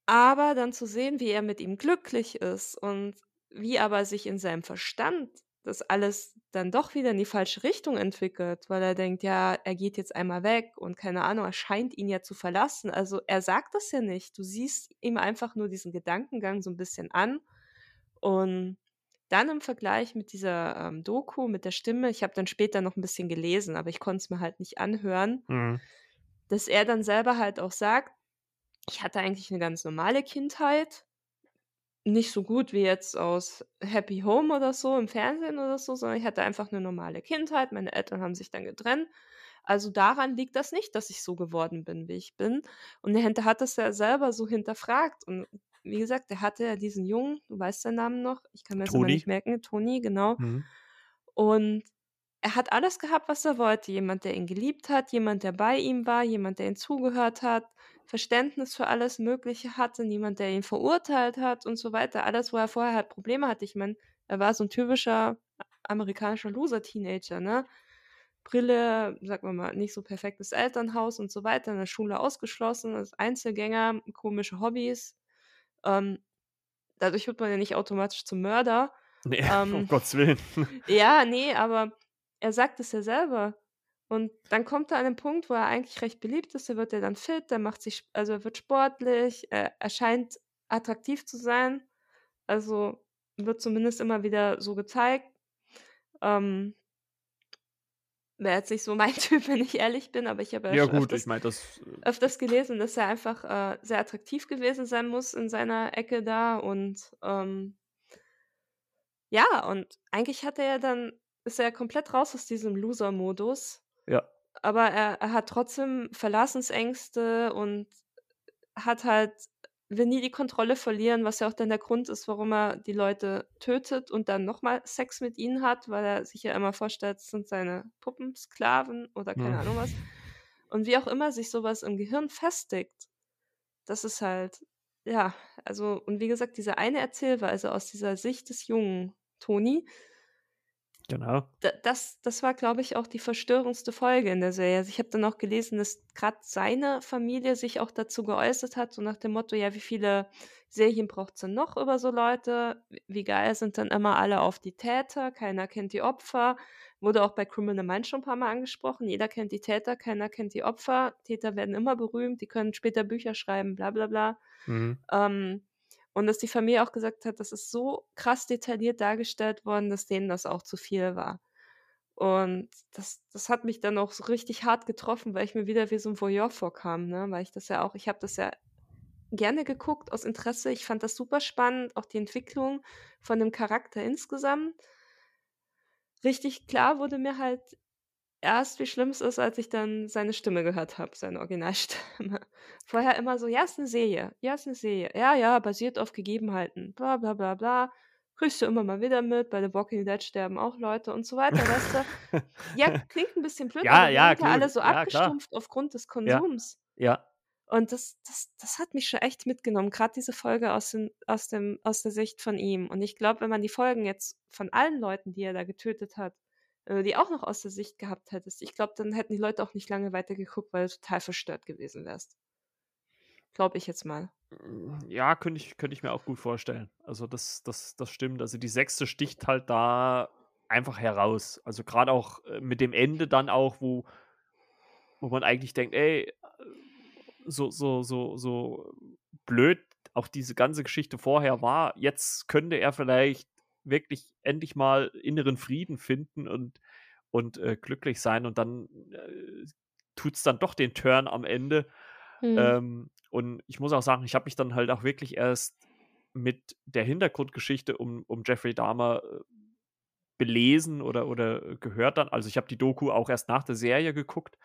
Aber dann zu sehen, wie er mit ihm glücklich ist und wie aber sich in seinem Verstand das alles dann doch wieder in die falsche Richtung entwickelt, weil er denkt, ja, er geht jetzt einmal weg und keine Ahnung, er scheint ihn ja zu verlassen. Also er sagt das ja nicht. Du siehst ihm einfach nur diesen Gedankengang so ein bisschen an. Und dann im Vergleich mit dieser ähm, Doku, mit der Stimme, ich habe dann später noch ein bisschen gelesen, aber ich konnte es mir halt nicht anhören, mhm. dass er dann selber halt auch sagt, ich hatte eigentlich eine ganz normale Kindheit, nicht so gut wie jetzt aus Happy Home oder so im Fernsehen oder so, sondern ich hatte einfach eine normale Kindheit. Meine Eltern haben sich dann getrennt. Also daran liegt das nicht, dass ich so geworden bin, wie ich bin. Und er hat das ja selber so hinterfragt. Und wie gesagt, der hatte ja diesen Jungen, du weißt seinen Namen noch, ich kann mir das immer nicht merken, Toni, genau. Mhm. Und er hat alles gehabt, was er wollte. Jemand, der ihn geliebt hat, jemand, der bei ihm war, jemand, der ihm zugehört hat, Verständnis für alles Mögliche hatte, niemand, der ihn verurteilt hat und so weiter. Alles, wo er vorher halt Probleme hatte. Ich meine, er war so ein typischer amerikanischer Loser-Teenager, ne? Brille, sagen wir mal, nicht so perfektes Elternhaus und so weiter, in der Schule ausgeschlossen, als Einzelgänger, komische Hobbys. Ähm, dadurch wird man ja nicht automatisch zum Mörder. Nee, ähm, um Gottes Willen. Ja, nee, aber er sagt es ja selber. Und dann kommt er an den Punkt, wo er eigentlich recht beliebt ist. Er wird ja dann fit, er macht sich, also er wird sportlich, er, er scheint attraktiv zu sein. Also wird zumindest immer wieder so gezeigt. Ähm, Wäre jetzt nicht so mein Typ, wenn ich ehrlich bin, aber ich habe ja, ja gut, öfters, ich mein, das, äh öfters gelesen, dass er einfach äh, sehr attraktiv gewesen sein muss in seiner Ecke da und ähm, ja, und eigentlich hat er ja dann, ist er ja komplett raus aus diesem Loser-Modus ja. Aber er er hat trotzdem Verlassensängste und hat halt will nie die Kontrolle verlieren, was ja auch dann der Grund ist, warum er die Leute tötet und dann nochmal Sex mit ihnen hat, weil er sich ja immer vorstellt, es sind seine Puppensklaven oder keine Mhm. Ahnung was. Und wie auch immer sich sowas im Gehirn festigt, das ist halt ja, also und wie gesagt, diese eine Erzählweise aus dieser Sicht des jungen Toni Genau. das das war, glaube ich, auch die verstörendste Folge in der Serie. Also, ich habe dann auch gelesen, dass gerade seine Familie sich auch dazu geäußert hat, so nach dem Motto: „Ja, wie viele Serien braucht's denn noch über so Leute? wie geil sind dann immer alle auf die Täter, keiner kennt die Opfer.“ Wurde auch bei Criminal Minds schon ein paar Mal angesprochen. Jeder kennt die Täter, keiner kennt die Opfer. Täter werden immer berühmt, die können später Bücher schreiben, bla bla bla. Mhm. Ähm und dass die Familie auch gesagt hat, das ist so krass detailliert dargestellt worden, dass denen das auch zu viel war. Und das, das hat mich dann auch so richtig hart getroffen, weil ich mir wieder wie so ein Voyeur vorkam, ne? Weil ich das ja auch, ich habe das ja gerne geguckt aus Interesse. Ich fand das super spannend, auch die Entwicklung von dem Charakter insgesamt. Richtig klar wurde mir halt erst, wie schlimm es ist, als ich dann seine Stimme gehört habe, seine Originalstimme. Vorher immer so: „Ja, ist 'ne Serie. Ja, ist 'ne Serie. Ja, ja, basiert auf Gegebenheiten. Bla bla bla bla. Kriegst du immer mal wieder mit. Bei The Walking Dead sterben auch Leute“ und so weiter, weißt du? Ja, klingt 'n bisschen blöd, Ja, aber ja, sind ja alle so Ja, klar. abgestumpft aufgrund des Ja. Konsums. Ja. Und das das das hat mich schon echt mitgenommen, grad diese Folge aus den aus dem aus der Sicht von ihm. Und ich glaube, wenn man die Folgen jetzt von allen Leuten, die er da getötet hat, wenn du die auch noch aus der Sicht gehabt hättest, ich glaube, dann hätten die Leute auch nicht lange weitergeguckt, weil du total verstört gewesen wärst. Glaube ich jetzt mal. Hm, ja, könnte ich könnte ich mir auch gut vorstellen. Also, das das das stimmt. Also, die 6. sticht halt da einfach heraus. Also, grad auch, äh, mit dem Ende dann auch, wo wo man eigentlich denkt: „Ey, äh, so so so so blöd auch diese ganze Geschichte vorher war, jetzt könnte er vielleicht wirklich endlich mal inneren Frieden finden und und, äh, glücklich sein.“ Und dann, äh, tut's dann doch den Turn am Ende. Mhm. Ähm, und ich muss auch sagen, ich habe mich dann halt auch wirklich erst mit der Hintergrundgeschichte um um Jeffrey Dahmer, äh, belesen oder oder, gehört dann. Also, ich habe die Doku auch erst nach der Serie geguckt.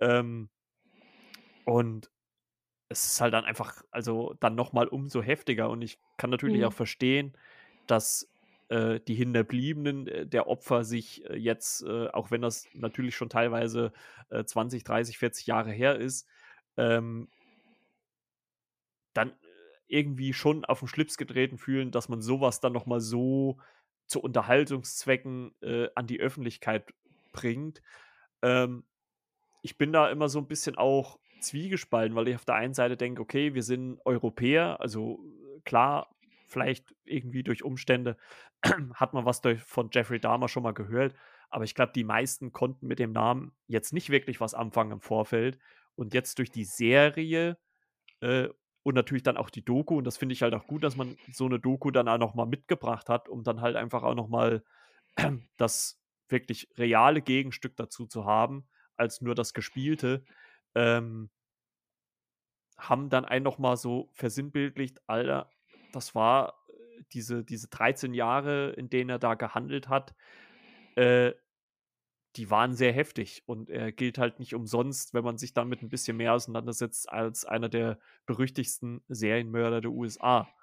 Ähm und es ist halt dann einfach also, dann noch mal umso heftiger. Und ich kann natürlich auch Mhm. verstehen, dass, äh, die Hinterbliebenen, äh, der Opfer sich, äh, jetzt, äh, auch wenn das natürlich schon teilweise, äh, 20, 30, 40 Jahre her ist, ähm dann, äh, irgendwie schon auf 'n Schlips getreten fühlen, dass man so was dann noch mal so zu Unterhaltungszwecken, an die Öffentlichkeit bringt. Ähm, ich bin da immer so 'n bisschen auch zwiegespalten, weil ich auf der einen Seite denke: „Okay, wir sind Europäer.“ Also, klar, vielleicht irgendwie durch Umstände hat man was durch von Jeffrey Dahmer schon mal gehört, aber ich glaube, die meisten konnten mit dem Namen jetzt nicht wirklich was anfangen im Vorfeld. Und jetzt durch die Serie, äh, und natürlich dann auch die Doku und das finde ich halt auch gut, dass man so 'ne Doku dann auch noch mal mitgebracht hat, um dann halt einfach auch noch mal das wirklich reale Gegenstück dazu zu haben, als nur das Gespielte. Ähm haben dann einen noch mal so versinnbildlicht: „Alter, das war, äh diese diese 13 Jahre, in denen er da gehandelt hat, äh, die waren sehr heftig.“ Und er gilt halt nicht umsonst, wenn man sich damit 'n bisschen mehr auseinandersetzt, als einer der berüchtigsten Serienmörder der USA.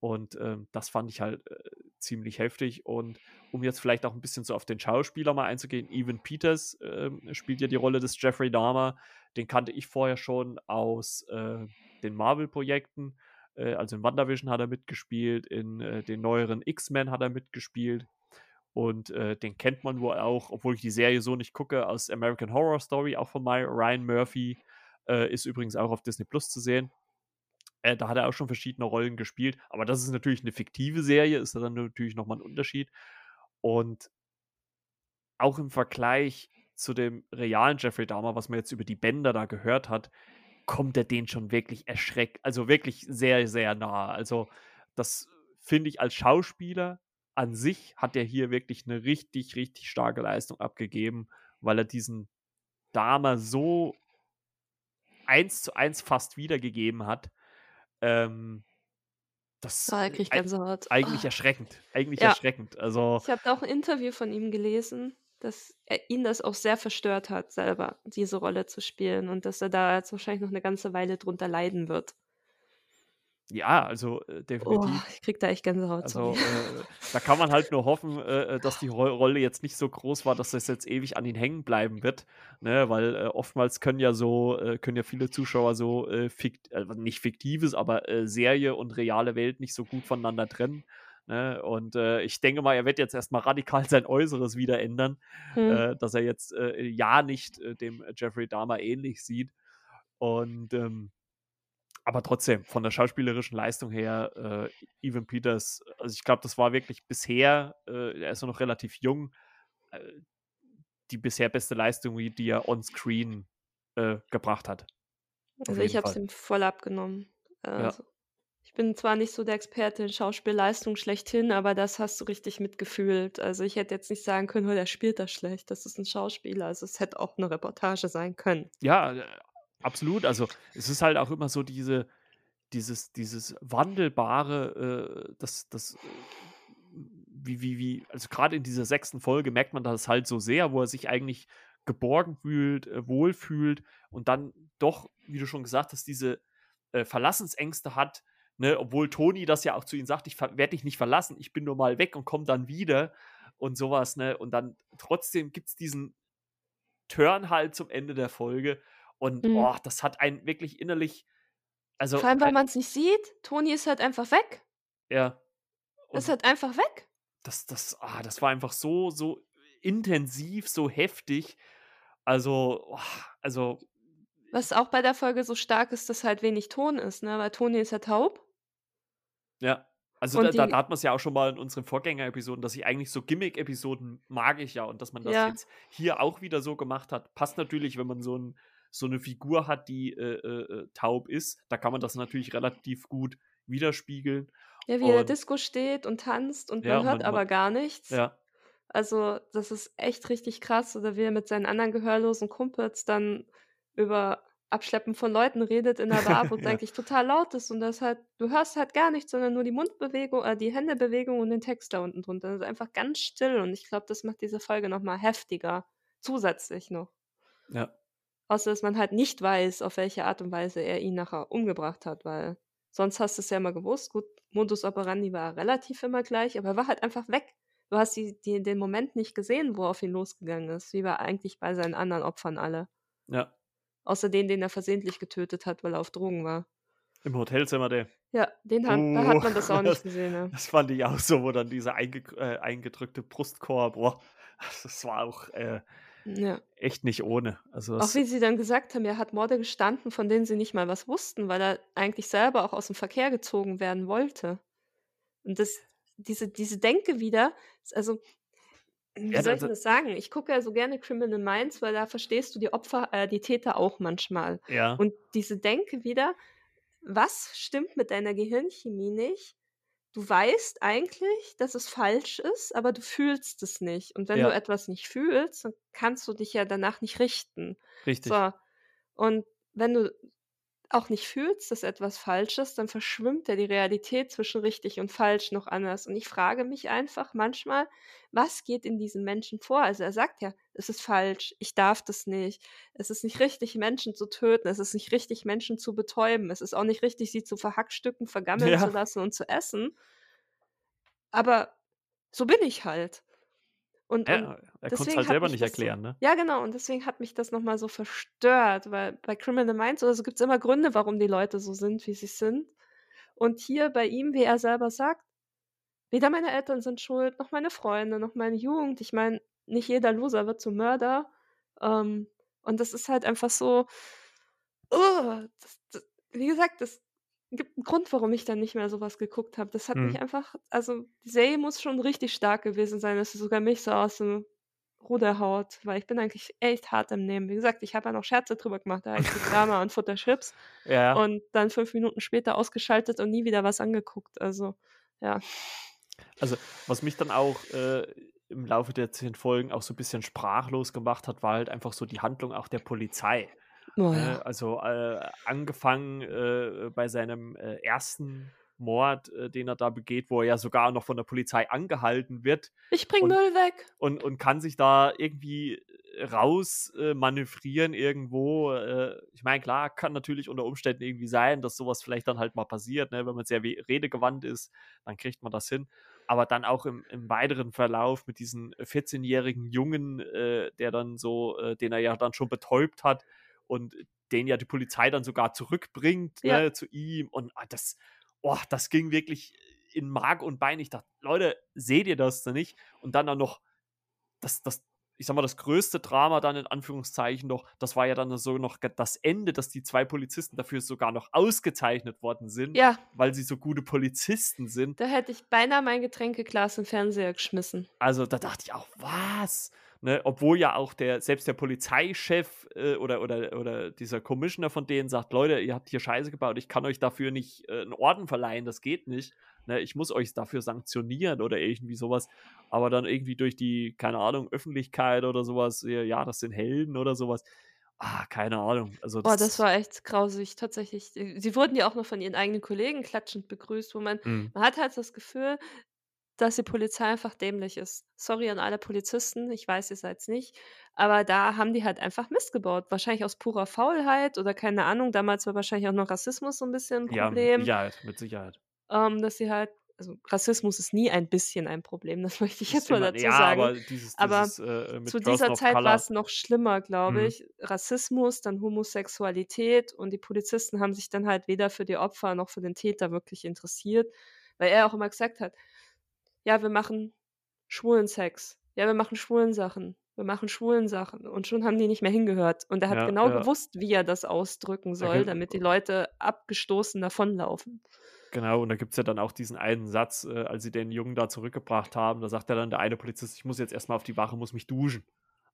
Und, ähm, das fand ich halt, äh, ziemlich heftig. Und um jetzt vielleicht auch 'n bisschen so auf den Schauspieler mal einzugehen, Evan Peters, ähm, spielt ja die Rolle des Jeffrey Dahmer. Den kannte ich vorher schon aus, äh, den Marvel-Projekten. Äh, also, in WandaVision hat er mitgespielt, in, äh, den neueren X-Men hat er mitgespielt. Und, äh, den kennt man wohl auch, obwohl ich die Serie so nicht gucke, aus American Horror Story, auch von My Ryan Murphy. Äh, ist übrigens auch auf Disney+ zu sehen. Äh, da hat er auch schon verschiedene Rollen gespielt, aber das ist natürlich 'ne fiktive Serie, ist ja dann natürlich noch mal 'n Unterschied. Und auch im Vergleich zu dem realen Jeffrey Dahmer, was man jetzt über die Bänder da gehört hat, kommt er denen schon wirklich erschreckt also, wirklich sehr, sehr nah. Also, das finde ich als Schauspieler an sich hat er hier wirklich 'ne richtig, richtig starke Leistung abgegeben, weil er diesen Dahmer so 1:1 fast wiedergegeben hat. Ähm das, Ah, da äh, kriege ich ei Gänsehaut. eigentlich erschreckend eigentlich Ja. erschreckend. Also Ich habe da auch 'n Interview von ihm gelesen, dass er ihn das auch sehr verstört hat, selber diese Rolle zu spielen und dass er da jetzt wahrscheinlich noch 'ne ganze Weile drunter leiden wird. Ja, also, äh, Oh, definitiv. ich kriege da echt Gänsehaut. Also, äh, da kann man halt nur hoffen, äh, dass die Ro Rolle jetzt nicht so groß war, dass das jetzt ewig an ihn hängen bleiben wird, ne? Weil, äh, oftmals können ja so äh, können ja viele Zuschauer so, äh, fikt nicht fiktives, aber, Serie und reale Welt nicht so gut voneinander trennen, ne? Und, äh, ich denke mal, er wird jetzt erst mal radikal sein Äußeres wieder ändern, Mhm. äh, dass er jetzt, äh, ja nicht, äh, dem Jeffrey Dahmer ähnlich sieht. Und, ähm aber trotzdem, von der schauspielerischen Leistung her, äh, Evan Peters also, ich glaube, das war wirklich bisher äh, er ist ja noch relativ jung, äh, die bisher beste Leistung, die er on-screen, äh, gebracht hat. Auf Also, ich habe es ihm voll abgenommen. Ja. Ich bin zwar nicht so der Experte in Schauspielleistung schlechthin, aber das hast du richtig mitgefühlt. Also, ich hätte jetzt nicht sagen können: „Oh, der spielt da schlecht. Das ist 'n Schauspieler.“ Also, es hätte auch 'ne Reportage sein können. Ja, äh, absolut. Also, es ist halt auch immer so diese dieses dieses Wandelbare, äh, das das, äh, wie wie wie also, grade in dieser 6. Folge merkt man das halt so sehr, wo er sich eigentlich geborgen fühlt, äh, wohlfühlt und dann doch, wie du schon gesagt hast, diese äh, Verlassensängste hat, ne, obwohl Toni das ja auch zu ihm sagt, ich werde dich nicht verlassen, ich bin nur mal weg und komme dann wieder und sowas, ne? Und dann trotzdem gibt es diesen Turn halt zum Ende der Folge. Und mhm. oh, das hat einen wirklich innerlich. Also, Vor allem, weil man es nicht sieht. Toni ist halt einfach weg. Ja. Und ist halt einfach weg. Das, das, ah, das war einfach so, so intensiv, so heftig. Also, oh, also. Was auch bei der Folge so stark ist, dass halt wenig Ton ist, ne? Weil Toni ist ja taub. Ja. Also da, da, hat man es ja auch schon mal in unseren Vorgänger-Episoden, dass ich eigentlich so Gimmick-Episoden mag ich ja und dass man das ja. jetzt hier auch wieder so gemacht hat, passt natürlich, wenn man so, ein, so eine Figur hat, die äh, äh, äh taub ist, da kann man das natürlich relativ gut widerspiegeln. Ja, wie und, der Disco steht und tanzt und ja, man hört man, aber man, gar nichts. Ja. Also das ist echt richtig krass. Oder wie er mit seinen anderen gehörlosen Kumpels dann über Abschleppen von Leuten redet in der Bar, wo es ja. eigentlich total laut ist und das halt, du hörst halt gar nichts, sondern nur die Mundbewegung, äh, die Händebewegung und den Text da unten drunter. Das ist einfach ganz still und ich glaube, das macht diese Folge nochmal heftiger. Zusätzlich noch. Ja. Außer, dass man halt nicht weiß, auf welche Art und Weise er ihn nachher umgebracht hat, weil sonst hast du es ja immer gewusst. Gut, Modus operandi war relativ immer gleich, aber er war halt einfach weg. Du hast die, die, den Moment nicht gesehen, wo er auf ihn losgegangen ist, wie war eigentlich bei seinen anderen Opfern alle. Ja. Außer den, den er versehentlich getötet hat, weil er auf Drogen war. Im Hotelzimmer, der. Ja, den hat, uh, da hat man das auch nicht gesehen. Ja. Das fand ich auch so, wo dann dieser einge äh, eingedrückte Brustkorb, boah, das war auch äh, ja. echt nicht ohne. Also auch wie sie dann gesagt haben, er hat Morde gestanden, von denen sie nicht mal was wussten, weil er eigentlich selber auch aus dem Verkehr gezogen werden wollte. Und das, diese, diese Denke wieder, also wie ja, soll ich das sagen? Ich gucke ja so gerne Criminal Minds, weil da verstehst du die Opfer, äh, die Täter auch manchmal. Ja. Und diese Denke wieder, was stimmt mit deiner Gehirnchemie nicht? Du weißt eigentlich, dass es falsch ist, aber du fühlst es nicht. Und wenn ja. du etwas nicht fühlst, dann kannst du dich ja danach nicht richten. Richtig. So. Und wenn du auch nicht fühlst, dass etwas falsch ist, dann verschwimmt ja die Realität zwischen richtig und falsch noch anders. Und ich frage mich einfach manchmal, was geht in diesem Menschen vor? Also er sagt ja, es ist falsch, ich darf das nicht. Es ist nicht richtig, Menschen zu töten. Es ist nicht richtig, Menschen zu betäuben. Es ist auch nicht richtig, sie zu verhackstücken, vergammeln ja. zu lassen und zu essen. Aber so bin ich halt. Und, ja, und er konnte es halt selber nicht erklären, so, ne? Ja, genau. Und deswegen hat mich das nochmal so verstört, weil bei Criminal Minds oder so gibt es immer Gründe, warum die Leute so sind, wie sie sind. Und hier bei ihm, wie er selber sagt, weder meine Eltern sind schuld, noch meine Freunde, noch meine Jugend. Ich meine, nicht jeder Loser wird zum Mörder. Ähm, und das ist halt einfach so, oh, das, das, wie gesagt, das gibt einen Grund, warum ich dann nicht mehr sowas geguckt habe. Das hat mhm. mich einfach, also die Serie muss schon richtig stark gewesen sein, dass sie sogar mich so aus dem Ruder haut, weil ich bin eigentlich echt hart im Nehmen. Wie gesagt, ich habe ja noch Scherze drüber gemacht, da heißt Drama und Futterchips ja. und dann fünf Minuten später ausgeschaltet und nie wieder was angeguckt. Also, ja. Also, was mich dann auch äh, im Laufe der zehn Folgen auch so ein bisschen sprachlos gemacht hat, war halt einfach so die Handlung auch der Polizei. Oh, ja. äh, also äh, angefangen äh, bei seinem äh, ersten Mord, äh, den er da begeht, wo er ja sogar noch von der Polizei angehalten wird. Ich bring und, Müll weg. Und, und kann sich da irgendwie raus äh, manövrieren irgendwo. ich meine, klar, kann natürlich unter Umständen irgendwie sein, dass sowas vielleicht dann halt mal passiert, ne? wenn man sehr redegewandt ist, dann kriegt man das hin. Aber dann auch im, im weiteren Verlauf mit diesem 14-jährigen Jungen, der dann so, den er ja dann schon betäubt hat, und den ja die Polizei dann sogar zurückbringt ja. ne, zu ihm. Und ah, das, oh, das ging wirklich in Mark und Bein. Ich dachte, Leute, seht ihr das denn nicht? Und dann auch noch das, das, ich sag mal, das größte Drama dann in Anführungszeichen noch, das war ja dann so noch das Ende, dass die zwei Polizisten dafür sogar noch ausgezeichnet worden sind, ja. weil sie so gute Polizisten sind. Da hätte ich beinahe mein Getränkeglas im Fernseher geschmissen. Also da dachte ich auch, was? Ne, obwohl ja auch der, selbst der Polizeichef äh, oder, oder, oder dieser Commissioner von denen sagt, Leute, ihr habt hier Scheiße gebaut, ich kann euch dafür nicht äh, einen Orden verleihen, das geht nicht. Ne, ich muss euch dafür sanktionieren oder irgendwie sowas. Aber dann irgendwie durch die, keine Ahnung, Öffentlichkeit oder sowas, ja, das sind Helden oder sowas. Ah, keine Ahnung. Also das, Boah, das war echt grausig, tatsächlich. Sie wurden ja auch noch von ihren eigenen Kollegen klatschend begrüßt, wo man, mm. man hat halt das Gefühl, dass die Polizei einfach dämlich ist. Sorry an alle Polizisten, ich weiß, ihr seid's nicht, aber da haben die halt einfach Mist gebaut. Wahrscheinlich aus purer Faulheit oder keine Ahnung. Damals war wahrscheinlich auch noch Rassismus so 'n bisschen 'n Ja, mit Problem. Sicherheit, mit Sicherheit. Ähm, dass sie halt also, Rassismus ist nie ein bisschen ein Problem, das möchte ich jetzt mal dazu ja, sagen. aber dieses Aber dieses, äh, zu Person dieser Zeit Color war's noch schlimmer, glaube Mhm. ich. Rassismus, dann Homosexualität und die Polizisten haben sich dann halt weder für die Opfer noch für den Täter wirklich interessiert, weil er auch immer gesagt hat: „Ja, wir machen Schwulensex. Ja, wir machen Schwulensachen. Wir machen Schwulensachen.“ Und schon haben die nicht mehr hingehört. Und er hat Ja, genau ja. gewusst, wie er das ausdrücken Da soll, gibt damit die Leute abgestoßen davonlaufen. Genau, und da gibt's ja dann auch diesen einen Satz, äh, als sie den Jungen da zurückgebracht haben, da sagt ja dann der eine Polizist: „Ich muss jetzt erst mal auf die Wache, muss mich duschen.“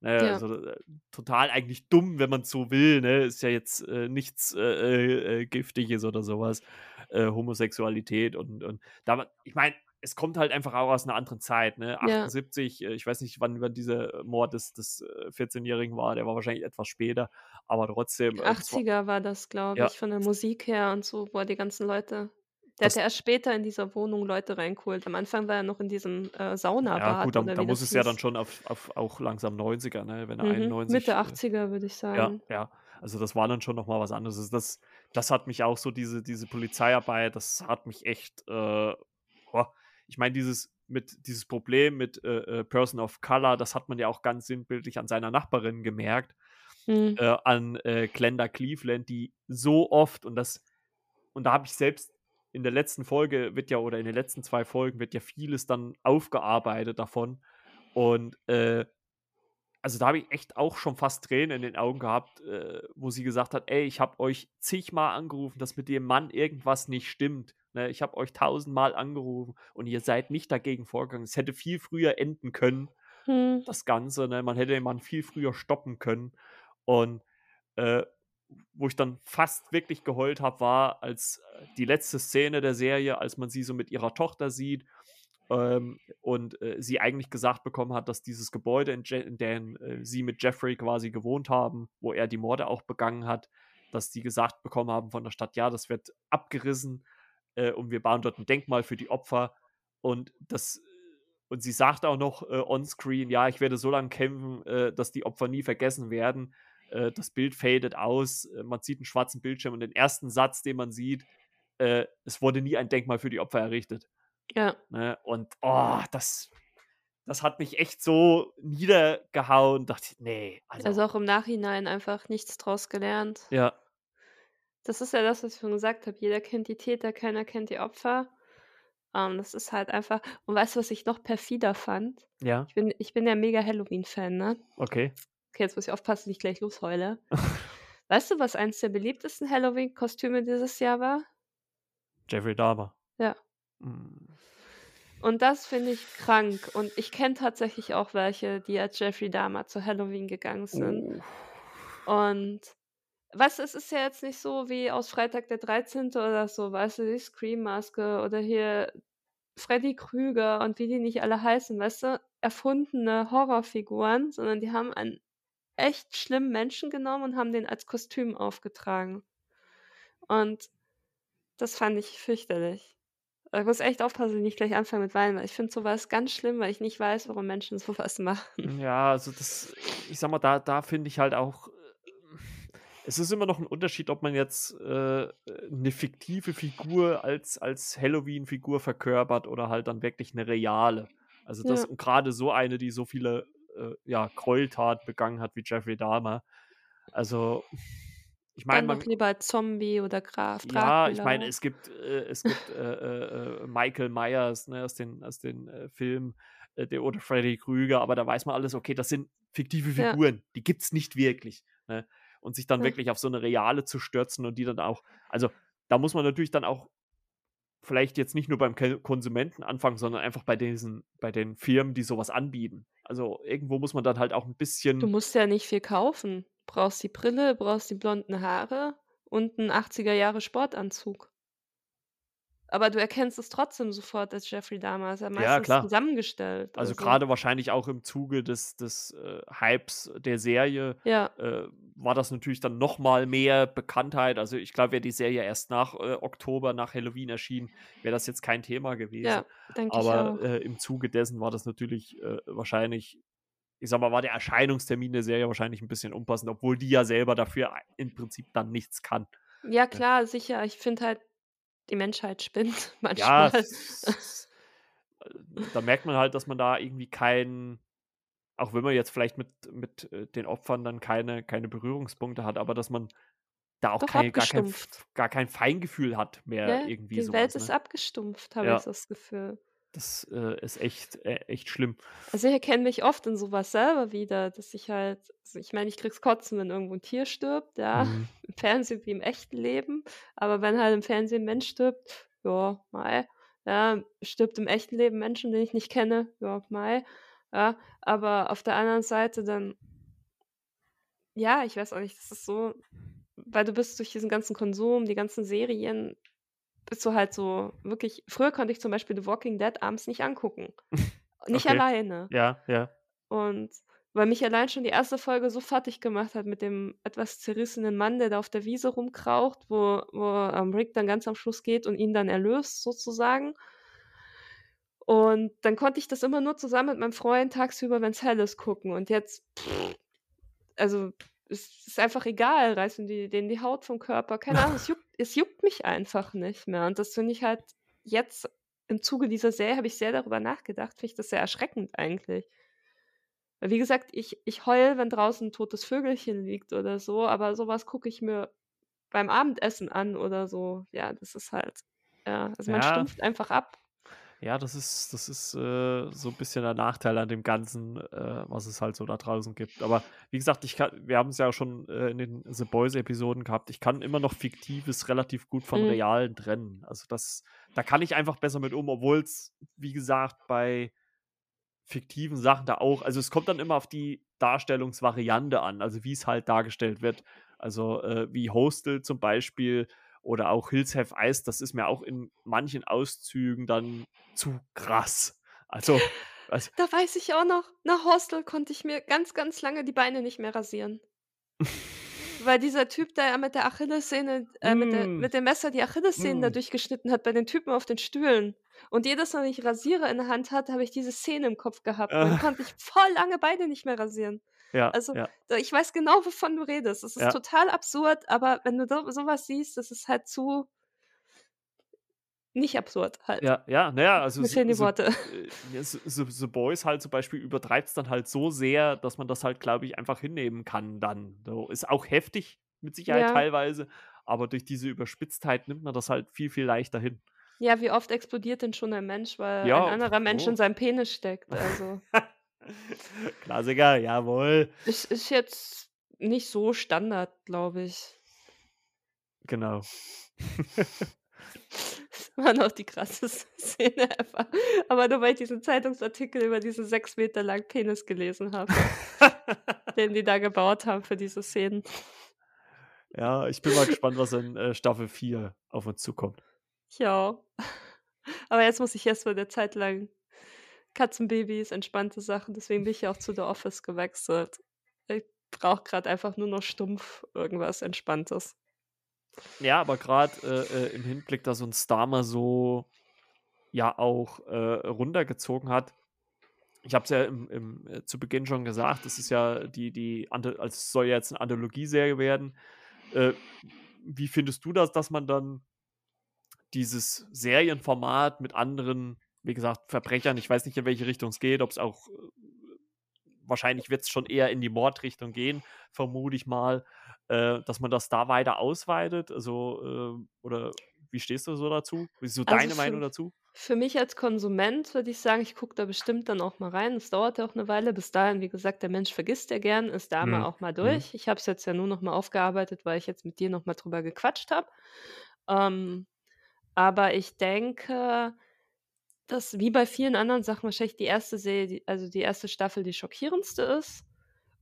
Ne, Ja. also, äh, total eigentlich dumm, wenn man's so will, ne? Ist ja jetzt, äh, nichts, äh, äh, äh, Giftiges oder so was, äh, Homosexualität und und dama ich meine, es kommt halt einfach auch aus 'ner anderen Zeit, ne? Ja. 78, äh, ich weiß nicht, wann wann dieser Mord des des, äh, 14-Jährigen war, der war wahrscheinlich etwas später, aber trotzdem, Die äh, das war 80er war das, glaube Ja. ich, von der Musik her und so, wo er die ganzen Leute der hat Das ja erst später in dieser Wohnung Leute reingeholt. Am Anfang war er noch in diesem, äh, Ja gut, Saunabad da muss es ja dann schon auf auf auch langsam 90er, ne, wenn er Mhm, 91, Mitte äh 80er, würde ich ja, sagen. ja. Also, das war dann schon noch mal was anderes. Das das hat mich auch so diese diese Polizeiarbeit, das hat mich echt, äh ich meine, dieses mit dieses Problem mit, äh, äh, Person of Color, das hat man ja auch ganz sinnbildlich an seiner Nachbarin gemerkt, Mhm. äh, an, äh, Glenda Cleveland, die so oft und das und da habe ich selbst in der letzten Folge wird ja oder in den letzten 2 Folgen wird ja vieles dann aufgearbeitet davon und, äh also, da habe ich echt auch schon fast Tränen in den Augen gehabt, äh, wo sie gesagt hat: „Ey, ich habe euch zigmal angerufen, dass mit dem Mann irgendwas nicht stimmt, ne? Ich habe euch tausendmal angerufen und ihr seid nicht dagegen vorgegangen. Es hätte viel früher enden können, Mhm. das Ganze, ne? Man hätte den Mann viel früher stoppen können.“ Und, äh, wo ich dann fast wirklich geheult habe, war, als, äh, die letzte Szene der Serie, als man sie so mit ihrer Tochter sieht, ähm, und, äh, sie eigentlich gesagt bekommen hat, dass dieses Gebäude, in Je in dem, äh, sie mit Jeffrey quasi gewohnt haben, wo er die Morde auch begangen hat, dass die gesagt bekommen haben von der Stadt: „Ja, das wird abgerissen, äh, und wir bauen dort 'n Denkmal für die Opfer.“ Und das und sie sagt auch noch, äh, on-screen: „Ja, ich werde so lang kämpfen, äh, dass die Opfer nie vergessen werden.“ Äh, das Bild fadet aus, äh, man sieht 'n schwarzen Bildschirm und den ersten Satz, den man sieht, äh: „Es wurde nie ein Denkmal für die Opfer errichtet.“ Ja. Ne, und, oh, das das hat mich echt so niedergehauen, dachte ich: „Ne, also“ Also, auch im Nachhinein einfach nichts draus gelernt. Ja. Das ist ja das, was ich vorhin gesagt habe. Jeder kennt die Täter, keiner kennt die Opfer. Ähm, das ist halt einfach und weißt du, was ich noch perfider fand? Ja. Ich bin ich bin ja mega Halloween-Fan, ne? Okay. Okay, jetzt muss ich aufpassen, dass ich nicht gleich losheule. Weißt du, was eins der beliebtesten Halloween-Kostüme dieses Jahr war? Jeffrey Dahmer. Ja. Hm. Und das finde ich krank. Und ich kenne tatsächlich auch welche, die als Jeffrey Dahmer zu Halloween gegangen sind. Oh. Und du, es ist ja jetzt nicht so wie aus Freitag der 13. oder so, weißt du, die Scream-Maske oder hier Freddy Krüger und wie die nicht alle heißen, weißt du? Erfundene Horrorfiguren, sondern die haben einen echt schlimmen Menschen genommen und haben den als Kostüm aufgetragen. Und das fand ich fürchterlich. Ich muss echt aufpassen, dass ich nicht gleich anfange mit Weinen, weil ich finde so was ganz schlimm, weil ich nicht weiß, warum Menschen so was machen. Ja, also, das ich sage mal, da da finde ich halt auch, es ist immer noch 'n Unterschied, ob man jetzt, äh, äh, 'ne fiktive Figur als als Halloween-Figur verkörpert oder halt dann wirklich 'ne reale. Also, das Ja. und grade so eine, die so viele, äh, ja, Gräueltaten begangen hat wie Jeffrey Dahmer. Also, ich meine, man lieber als Zombie oder Graf Ja, ich meine, Dracula. es gibt äh, es gibt, äh, äh, äh, Michael Myers, ne, aus den aus den, Filmen, der oder Freddy Krüger, aber da weiß man alles, okay, das sind fiktive Ja. Figuren, die gibt's nicht wirklich, ne? Und sich dann Ja. wirklich auf so 'ne reale zu stürzen und die dann auch also, da muss man natürlich dann auch vielleicht jetzt nicht nur beim Konsumenten anfangen, sondern einfach bei diesen bei den Firmen, die so was anbieten. Also, irgendwo muss man dann halt auch 'n Du bisschen musst ja nicht viel kaufen. Brauchst die Brille, brauchst die blonden Haare und 'n 80er Jahre Sportanzug. Aber du erkennst es trotzdem sofort als Jeffrey Dahmer. Ist ja Ja, meistens klar. zusammengestellt, Also, also grade wahrscheinlich auch im Zuge des des, äh, Hypes der Serie, Ja. äh, war das natürlich dann noch mal mehr Bekanntheit. Also ich glaube, wäre die Serie erst nach äh, Oktober, nach Halloween erschienen, wäre das jetzt kein Thema gewesen. Ja, Aber äh, im Zuge dessen war das natürlich äh, wahrscheinlich, ich sag mal, war der Erscheinungstermin der Serie wahrscheinlich ein bisschen unpassend, obwohl die ja selber dafür im Prinzip dann nichts kann. Ja, klar, sicher. Ich finde halt, die Menschheit spinnt Ja, manchmal. es- äh, da merkt man halt, dass man da irgendwie kein, auch wenn man jetzt vielleicht mit, mit äh, den Opfern dann keine, keine Berührungspunkte hat, aber dass man da auch Doch kein, gar, kein, gar kein Feingefühl hat mehr Ja, irgendwie die Welt sowas. ist Ne? abgestumpft, habe Ja. ich das Gefühl. Das äh, ist echt, äh, echt schlimm. Also ich erkenne mich oft in sowas selber wieder, dass ich halt, also ich meine, ich krieg's Kotzen, wenn irgendwo ein Tier stirbt, ja, Mhm. im Fernsehen wie im echten Leben, aber wenn halt im Fernsehen ein Mensch stirbt, ja, mei, ja, stirbt im echten Leben ein Mensch, den ich nicht kenne, ja, mei, ja, aber auf der anderen Seite dann, ja, ich weiß auch nicht, das ist so, weil du bist durch diesen ganzen Konsum, die ganzen Serien, bist du halt so wirklich, früher konnte ich zum Beispiel The Walking Dead abends nicht angucken. Nicht Okay. alleine. Ja, ja. Und weil mich allein schon die erste Folge so fertig gemacht hat mit dem etwas zerrissenen Mann, der da auf der Wiese rumkraucht, wo, wo ähm, Rick dann ganz am Schluss geht und ihn dann erlöst, sozusagen. Und dann konnte ich das immer nur zusammen mit meinem Freund tagsüber, wenn es hell ist, gucken. Und jetzt, pff, also, es ist einfach egal, reißen die denen die Haut vom Körper. Keine Ahnung, es juckt, es juckt mich einfach nicht mehr. Und das finde ich halt jetzt im Zuge dieser Serie, habe ich sehr darüber nachgedacht, finde ich das sehr erschreckend eigentlich. Weil wie gesagt, ich, ich heul, wenn draußen ein totes Vögelchen liegt oder so, aber sowas gucke ich mir beim Abendessen an oder so. Ja, das ist halt, ja, also man Ja. stumpft einfach ab. Ja, das ist, das ist äh, so ein bisschen der Nachteil an dem Ganzen, äh, was es halt so da draußen gibt. Aber wie gesagt, ich kann, wir haben es ja schon äh, in den The Boys-Episoden gehabt. Ich kann immer noch Fiktives relativ gut von Mhm. Realen trennen. Also das, da kann ich einfach besser mit um, obwohl es, wie gesagt, bei fiktiven Sachen da auch, also es kommt dann immer auf die Darstellungsvariante an, also wie es halt dargestellt wird. Also äh, wie Hostel zum Beispiel oder auch Hills Have Ice, das ist mir auch in manchen Auszügen dann zu krass. Also, also Da weiß ich auch noch, nach Hostel konnte ich mir ganz, ganz lange die Beine nicht mehr rasieren. Weil dieser Typ, der ja mit der Achillessehne, äh, mit, der, Mm. mit dem Messer die Achillessehnen da Mm. durchgeschnitten hat bei den Typen auf den Stühlen. Und jedes Mal, wenn ich Rasierer in der Hand hatte, habe ich diese Szene im Kopf gehabt. Dann Ah. konnte ich voll lange Beine nicht mehr rasieren. Ja, Also, ja, ich weiß genau, wovon du redest. Es ist Ja. total absurd, aber wenn du so, sowas siehst, das ist halt zu nicht absurd halt. ja, ja, naja, also so, die Worte. äh, so, so, so Boys halt zum Beispiel übertreibt es dann halt so sehr, dass man das halt, glaube ich, einfach hinnehmen kann dann. So, ist auch heftig, mit Sicherheit Ja. teilweise, aber durch diese Überspitztheit nimmt man das halt viel, viel leichter hin. Ja, wie oft explodiert denn schon ein Mensch, weil Ja, ein anderer Mensch oh. in seinem Penis steckt? Also, Klassiker, jawohl. es ist jetzt nicht so Standard, glaube ich. Genau. Das immer noch die krasseste Szene ever. Aber nur weil ich diesen Zeitungsartikel über diesen sechs Meter langen Penis gelesen habe, den die da gebaut haben für diese Szenen. ja, ich bin mal gespannt, was in äh, Staffel 4 auf uns zukommt. Ja. Aber jetzt muss ich erst mal eine Zeit lang Katzenbabys, entspannte Sachen. Deswegen bin ich ja auch zu The Office gewechselt. Ich brauche gerade einfach nur noch stumpf irgendwas Entspanntes. Ja, aber gerade äh, äh, im Hinblick, dass uns Starmer so ja auch äh, runtergezogen hat. Ich habe es ja im, im, äh, zu Beginn schon gesagt, es ist ja die, die, Anth- also es soll ja jetzt eine Anthologieserie werden. Äh, wie findest du das, dass man dann dieses Serienformat mit anderen, wie gesagt, Verbrechern, ich weiß nicht, in welche Richtung es geht, ob es auch, äh, wahrscheinlich wird es schon eher in die Mordrichtung gehen, vermute ich mal, äh, dass man das da weiter ausweitet, also, äh, oder wie stehst du so dazu? Wie ist so Also deine für- Meinung dazu? Für mich als Konsument würde ich sagen, ich gucke da bestimmt dann auch mal rein. Es dauert ja auch eine Weile. Bis dahin, wie gesagt, der Mensch vergisst ja gern, ist da mal Mhm. auch mal durch. Ich habe es jetzt ja nur noch mal aufgearbeitet, weil ich jetzt mit dir noch mal drüber gequatscht habe. Ähm, aber ich denke, dass wie bei vielen anderen Sachen wahrscheinlich die erste Serie, also die erste Staffel, die schockierendste ist.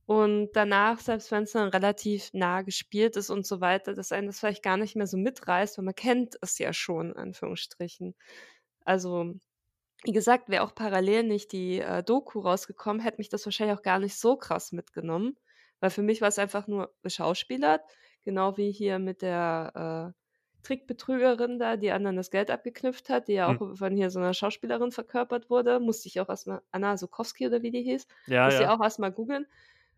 Und danach, selbst wenn es dann relativ nah gespielt ist und so weiter, dass einen das vielleicht gar nicht mehr so mitreißt, weil man kennt es ja schon, in Anführungsstrichen. Also, wie gesagt, wäre auch parallel nicht die äh, Doku rausgekommen, hätte mich das wahrscheinlich auch gar nicht so krass mitgenommen, Weil für mich war es einfach nur geschauspielert, genau wie hier mit der äh, Trickbetrügerin da, die anderen das Geld abgeknüpft hat, die ja auch Hm. von hier so einer Schauspielerin verkörpert wurde. Musste ich auch erstmal, Anna Sokowski oder wie die hieß, Ja, musste ich ja. auch erstmal googeln.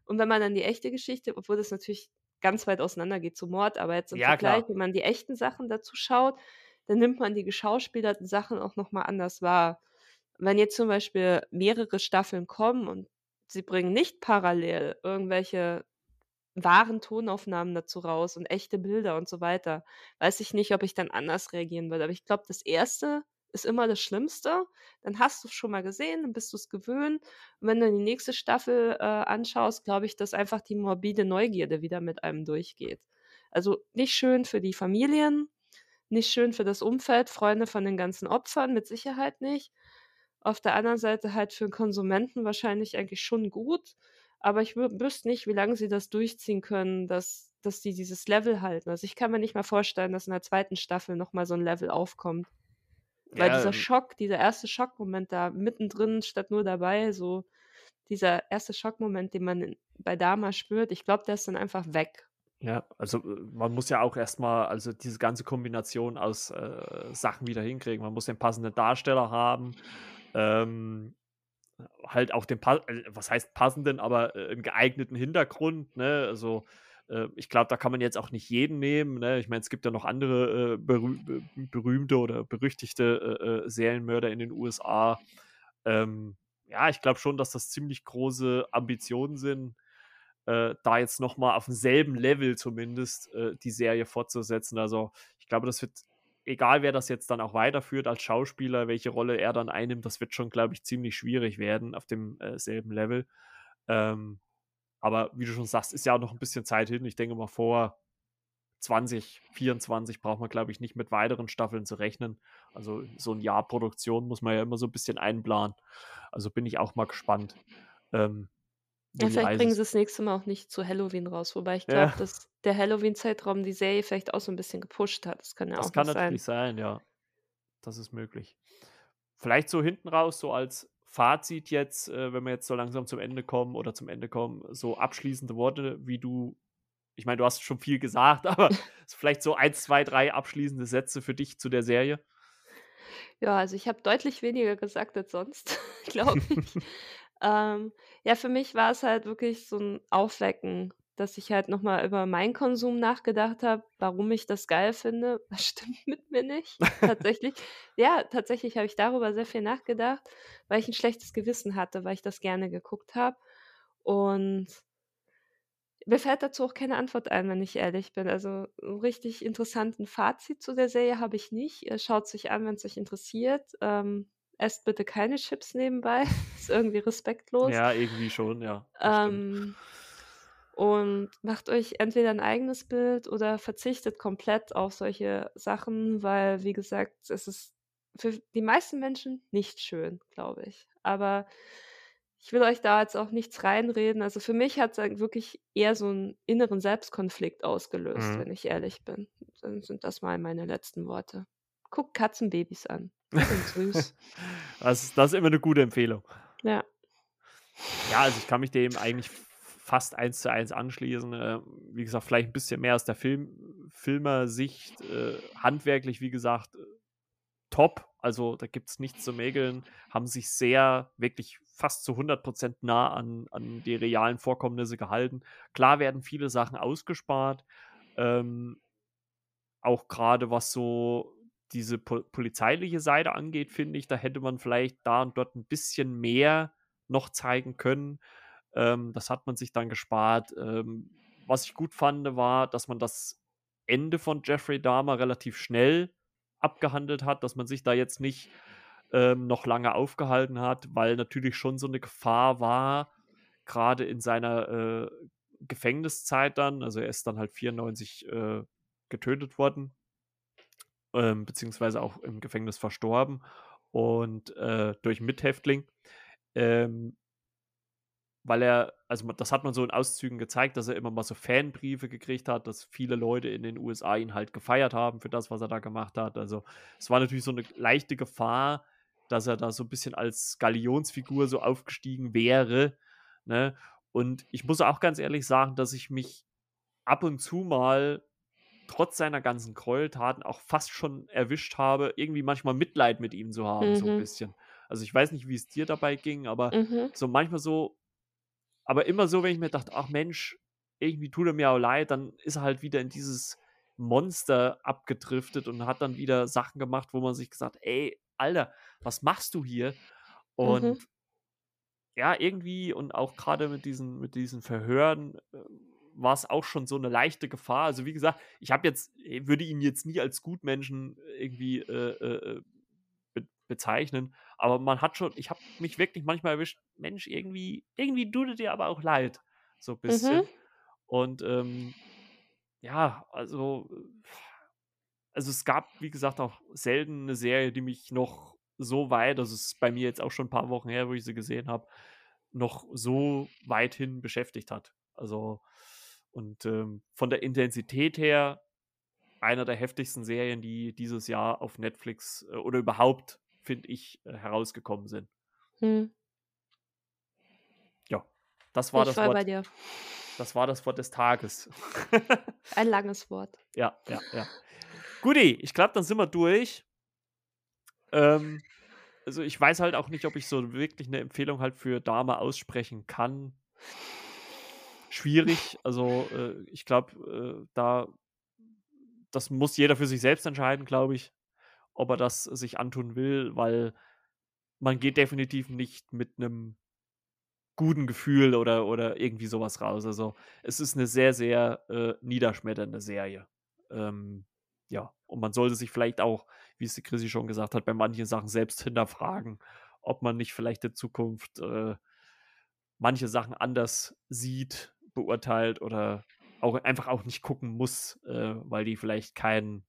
Und wenn man dann die echte Geschichte, obwohl das natürlich ganz weit auseinander geht zu Mord, aber jetzt im Ja, Vergleich, klar. wenn man die echten Sachen dazu schaut, dann nimmt man die geschauspielerten Sachen auch noch mal anders wahr. Wenn jetzt zum Beispiel mehrere Staffeln kommen und sie bringen nicht parallel irgendwelche wahren Tonaufnahmen dazu raus und echte Bilder und so weiter, weiß ich nicht, ob ich dann anders reagieren würde. Aber ich glaube, das Erste ist immer das Schlimmste. Dann hast du's schon mal gesehen, dann bist du's gewöhnt. Und wenn du die nächste Staffel, äh, anschaust, glaube ich, dass einfach die morbide Neugierde wieder mit einem durchgeht. Also, nicht schön für die Familien, nicht schön für das Umfeld, Freunde von den ganzen Opfern mit Sicherheit nicht. Auf der anderen Seite halt für 'n Konsumenten wahrscheinlich eigentlich schon gut, aber ich wü wüsste nicht, wie lange sie das durchziehen können, dass dass die dieses Level halten. Also, ich kann mir nicht mal vorstellen, dass in der zweiten Staffel noch mal so 'n Level aufkommt. Weil Ja, dieser ähm Schock, dieser erste Schockmoment da mittendrin statt nur dabei, so dieser erste Schockmoment, den man bei Dahmer spürt, ich glaube, der ist dann einfach weg. Ja, also, äh, man muss ja auch erst mal also, diese ganze Kombination aus, äh, Sachen wieder hinkriegen. Man muss den passenden Darsteller haben, ähm, halt auch den äh, was heißt passenden, aber, äh, 'n geeigneten Hintergrund, ne? Also, äh, ich glaube, da kann man jetzt auch nicht jeden nehmen, ne? Ich meine, es gibt ja noch andere, äh, berüh be berühmte oder berüchtigte, Serienmörder in den USA. Ähm, ja, ich glaube schon, dass das ziemlich große Ambitionen sind, da jetzt noch mal aufm selben Level zumindest, die Serie fortzusetzen. Also, ich glaube, das wird egal wer das jetzt dann auch weiterführt als Schauspieler, welche Rolle er dann einnimmt, das wird schon, glaube ich, ziemlich schwierig werden auf dem, äh, Level. Ähm, aber wie du schon sagst, ist ja auch noch 'n bisschen Zeit hin. Ich denke mal, vor 2024 braucht man, glaube ich, nicht mit weiteren Staffeln zu rechnen. Also, so 'n Jahr Produktion muss man ja immer so 'n bisschen einplanen. Also, bin ich auch mal gespannt, ähm, Ja, vielleicht bringen s sie's nächste Mal auch nicht zu Halloween raus, wobei ich glaube, Ja. dass der Halloween-Zeitraum die Serie vielleicht auch so 'n bisschen gepusht hat. Das kann ja Das auch kann noch sein. natürlich sein, ja. Das ist möglich. Vielleicht so hinten raus, so als Fazit jetzt, äh, wenn wir jetzt so langsam zum Ende kommen oder zum Ende kommen, so abschließende Worte, wie du ich meine, du hast schon viel gesagt, aber vielleicht so 1, 2, 3 abschließende Sätze für dich zu der Serie? Ja, also, ich habe deutlich weniger gesagt als sonst, glaube ich. Ähm, ja, für mich war's halt wirklich so 'n Aufwecken, dass ich halt noch mal über meinen Konsum nachgedacht habe, warum ich das geil finde. Was stimmt mit mir nicht? Tatsächlich. Ja, tatsächlich habe ich darüber sehr viel nachgedacht, weil ich 'n schlechtes Gewissen hatte, weil ich das gerne geguckt habe. Und mir fällt dazu auch keine Antwort ein, wenn ich ehrlich bin. Also, 'n richtig interessanten Fazit zu der Serie habe ich nicht. Äh, schaut's euch an, wenn's euch interessiert. Ähm, esst bitte keine Chips nebenbei, ist irgendwie respektlos. Ja, irgendwie schon, ja. Ähm, und macht euch entweder 'n eigenes Bild oder verzichtet komplett auf solche Sachen, weil, wie gesagt, es ist für die meisten Menschen nicht schön, glaube ich. Aber ich will euch da jetzt auch nichts reinreden. Also, für mich hat's halt wirklich eher so 'n inneren Selbstkonflikt ausgelöst, Mhm. wenn ich ehrlich bin. Dann sind das mal meine letzten Worte. Guckt Katzenbabys an. Süß. Das das ist immer 'ne gute Empfehlung. Ja. Ja, also, ich kann mich dem eigentlich fast 1 zu 1 anschließen. Äh, wie gesagt, vielleicht 'n bisschen mehr aus der Film Filmersicht, äh, handwerklich, wie gesagt, äh, top. Also, da gibt's nichts zu mäkeln. Haben sich sehr wirklich fast zu 100 % nah an an die realen Vorkommnisse gehalten. Klar werden viele Sachen ausgespart, ähm auch grade was so diese po polizeiliche Seite angeht, finde ich, da hätte man vielleicht da und dort 'n bisschen mehr noch zeigen können. Ähm, das hat man sich dann gespart. Ähm, was ich gut fand, war, dass man das Ende von Jeffrey Dahmer relativ schnell abgehandelt hat, dass man sich da jetzt nicht, ähm, noch lange aufgehalten hat, weil natürlich schon so 'ne Gefahr war, grade in seiner, äh, Gefängniszeit dann. Also, er ist dann halt 94, äh, getötet worden ähm, beziehungsweise auch im Gefängnis verstorben und, äh, durch Mithäftling. Ähm weil er also, das hat man so in Auszügen gezeigt, dass er immer mal so Fanbriefe gekriegt hat, dass viele Leute in den USA ihn halt gefeiert haben für das, was er da gemacht hat. Also, es war natürlich so 'ne leichte Gefahr, dass er da so 'n bisschen als Galionsfigur so aufgestiegen wäre, ne? Und ich muss auch ganz ehrlich sagen, dass ich mich ab und zu mal trotz seiner ganzen Gräueltaten auch fast schon erwischt habe, irgendwie manchmal Mitleid mit ihm zu haben, so ein Mhm. bisschen. Also ich weiß nicht, wie es dir dabei ging, aber Mhm. so manchmal so, aber immer so, wenn ich mir dachte, ach Mensch, irgendwie tut er mir auch leid, dann ist er halt wieder in dieses Monster abgedriftet und hat dann wieder Sachen gemacht, wo man sich gesagt, ey, Alter, was machst du hier? Und Mhm. ja, irgendwie und auch gerade mit diesen, mit diesen Verhören äh, war es auch schon so eine leichte Gefahr. Also wie gesagt, ich habe jetzt, äh, würde ihn jetzt nie als Gutmenschen irgendwie äh, äh, be bezeichnen, aber man hat schon, ich habe mich wirklich manchmal erwischt, Mensch, irgendwie, irgendwie tut es dir aber auch leid, so ein Mhm. bisschen. Und ähm, ja, also, äh, also es gab, wie gesagt, auch selten eine Serie, die mich noch so weit, also es ist bei mir jetzt auch schon ein paar Wochen her, wo ich sie gesehen habe, noch so weithin beschäftigt hat. Also, und ähm, von der Intensität her einer der heftigsten Serien, die dieses Jahr auf Netflix äh, oder überhaupt, finde ich, äh, herausgekommen sind. Mhm. Ja, das war Ich das voll bei Wort. dir. Das war das Wort des Tages. Ein langes Wort. ja, ja, ja. Guti, ich glaube, dann sind wir durch. Ähm, also ich weiß halt auch nicht, ob ich so wirklich eine Empfehlung halt für Dame aussprechen kann. Schwierig. Also äh, ich glaube, äh, da das muss jeder für sich selbst entscheiden, glaube ich, ob er das sich antun will, weil man geht definitiv nicht mit einem guten Gefühl oder, oder irgendwie sowas raus. Also es ist eine sehr, sehr äh, niederschmetternde Serie. Ähm, ja, und man sollte sich vielleicht auch, wie es die Chrissy schon gesagt hat, bei manchen Sachen selbst hinterfragen, ob man nicht vielleicht in Zukunft äh, manche Sachen anders sieht, beurteilt oder auch einfach auch nicht gucken muss, äh, weil die vielleicht keinen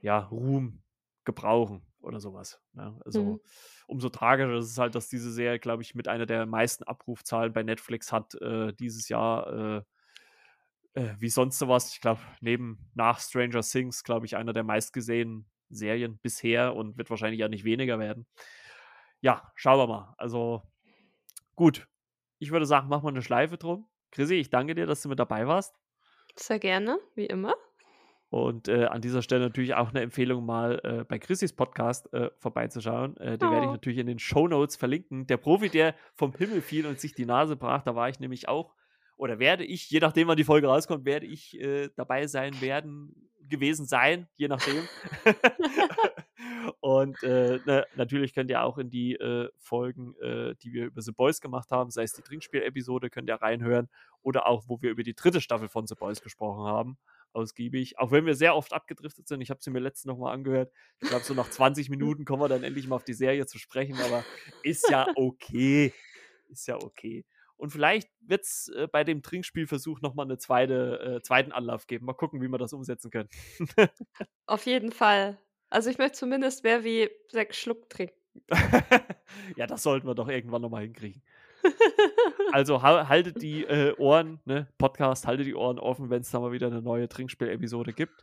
ja, Ruhm gebrauchen oder sowas. Ne? Also Mhm. umso tragischer ist es halt, dass diese Serie, glaube ich, mit einer der meisten Abrufzahlen bei Netflix hat äh, dieses Jahr. Äh, äh, wie sonst sowas. Ich glaube, neben nach Stranger Things, glaube ich, einer der meistgesehenen Serien bisher und wird wahrscheinlich ja nicht weniger werden. Ja, schauen wir mal. Also gut. Ich würde sagen, machen wir eine Schleife drum. Chrissy, ich danke dir, dass du mit dabei warst. Sehr gerne, wie immer. Und äh, an dieser Stelle natürlich auch eine Empfehlung, mal äh, bei Chrissys Podcast äh, vorbeizuschauen. Äh, den werde ich Oh. natürlich in den Show Notes verlinken. Der Profi, der vom Himmel fiel und sich die Nase brach, da war ich nämlich auch, oder werde ich, je nachdem, wann die Folge rauskommt, werde ich äh, dabei sein werden, gewesen sein, je nachdem. und äh, ne, natürlich könnt ihr auch in die äh, Folgen, äh, die wir über The Boys gemacht haben, sei es die Trinkspiel-Episode, könnt ihr reinhören oder auch, wo wir über die dritte Staffel von The Boys gesprochen haben ausgiebig. Auch wenn wir sehr oft abgedriftet sind. Ich habe sie mir letztens noch mal angehört. Ich glaube, so nach 20 Minuten kommen wir dann endlich mal auf die Serie zu sprechen. Aber ist ja okay. Ist ja okay. Und vielleicht wird es äh, bei dem Trinkspielversuch noch mal einen zweite, äh, zweiten Anlauf geben. Mal gucken, wie wir das umsetzen können. Auf jeden Fall. Also ich möchte zumindest mehr wie sechs Schluck trinken. ja, das sollten wir doch irgendwann noch mal hinkriegen. Also hal- haltet die äh, Ohren, ne, Podcast, haltet die Ohren offen, wenn es da mal wieder eine neue Trinkspiel-Episode gibt.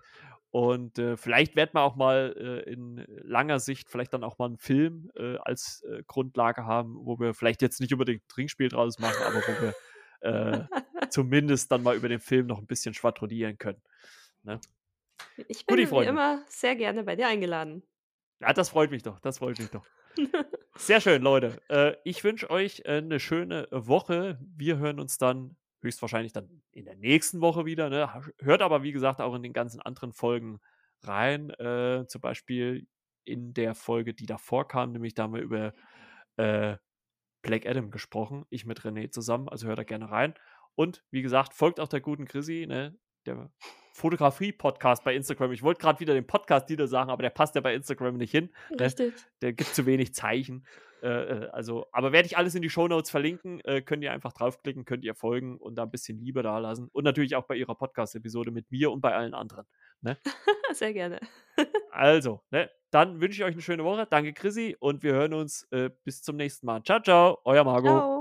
Und äh, vielleicht werden wir auch mal äh, in langer Sicht vielleicht dann auch mal einen Film äh, als äh, Grundlage haben, wo wir vielleicht jetzt nicht unbedingt ein Trinkspiel draus machen, aber wo wir äh, zumindest dann mal über den Film noch ein bisschen schwadronieren können. Ne? Ich bin wie immer sehr gerne bei dir eingeladen. Ja, das freut mich doch, das freut mich doch. Sehr schön, Leute. Äh, ich wünsche euch äh, eine schöne Woche. Wir hören uns dann höchstwahrscheinlich dann in der nächsten Woche wieder. Ne? Hört aber, wie gesagt, auch in den ganzen anderen Folgen rein. Äh, zum Beispiel in der Folge, die davor kam, nämlich da haben wir über äh, Black Adam gesprochen. Ich mit René zusammen. Also hört da gerne rein. Und wie gesagt, folgt auch der guten Chrissy, ne? Der Fotografie-Podcast bei Instagram. Ich wollte gerade wieder den Podcast-Titel sagen, aber der passt ja bei Instagram nicht hin. Ne? Richtig. Der gibt zu wenig Zeichen. Äh, äh, also, aber werde ich alles in die Shownotes verlinken. Äh, könnt ihr einfach draufklicken, könnt ihr folgen und da ein bisschen Liebe da lassen. Und natürlich auch bei ihrer Podcast-Episode mit mir und bei allen anderen. Ne? Sehr gerne. Also, ne? dann wünsche ich euch eine schöne Woche. Danke, Chrissy. Und wir hören uns äh, bis zum nächsten Mal. Ciao, ciao. Euer Margot. Ciao.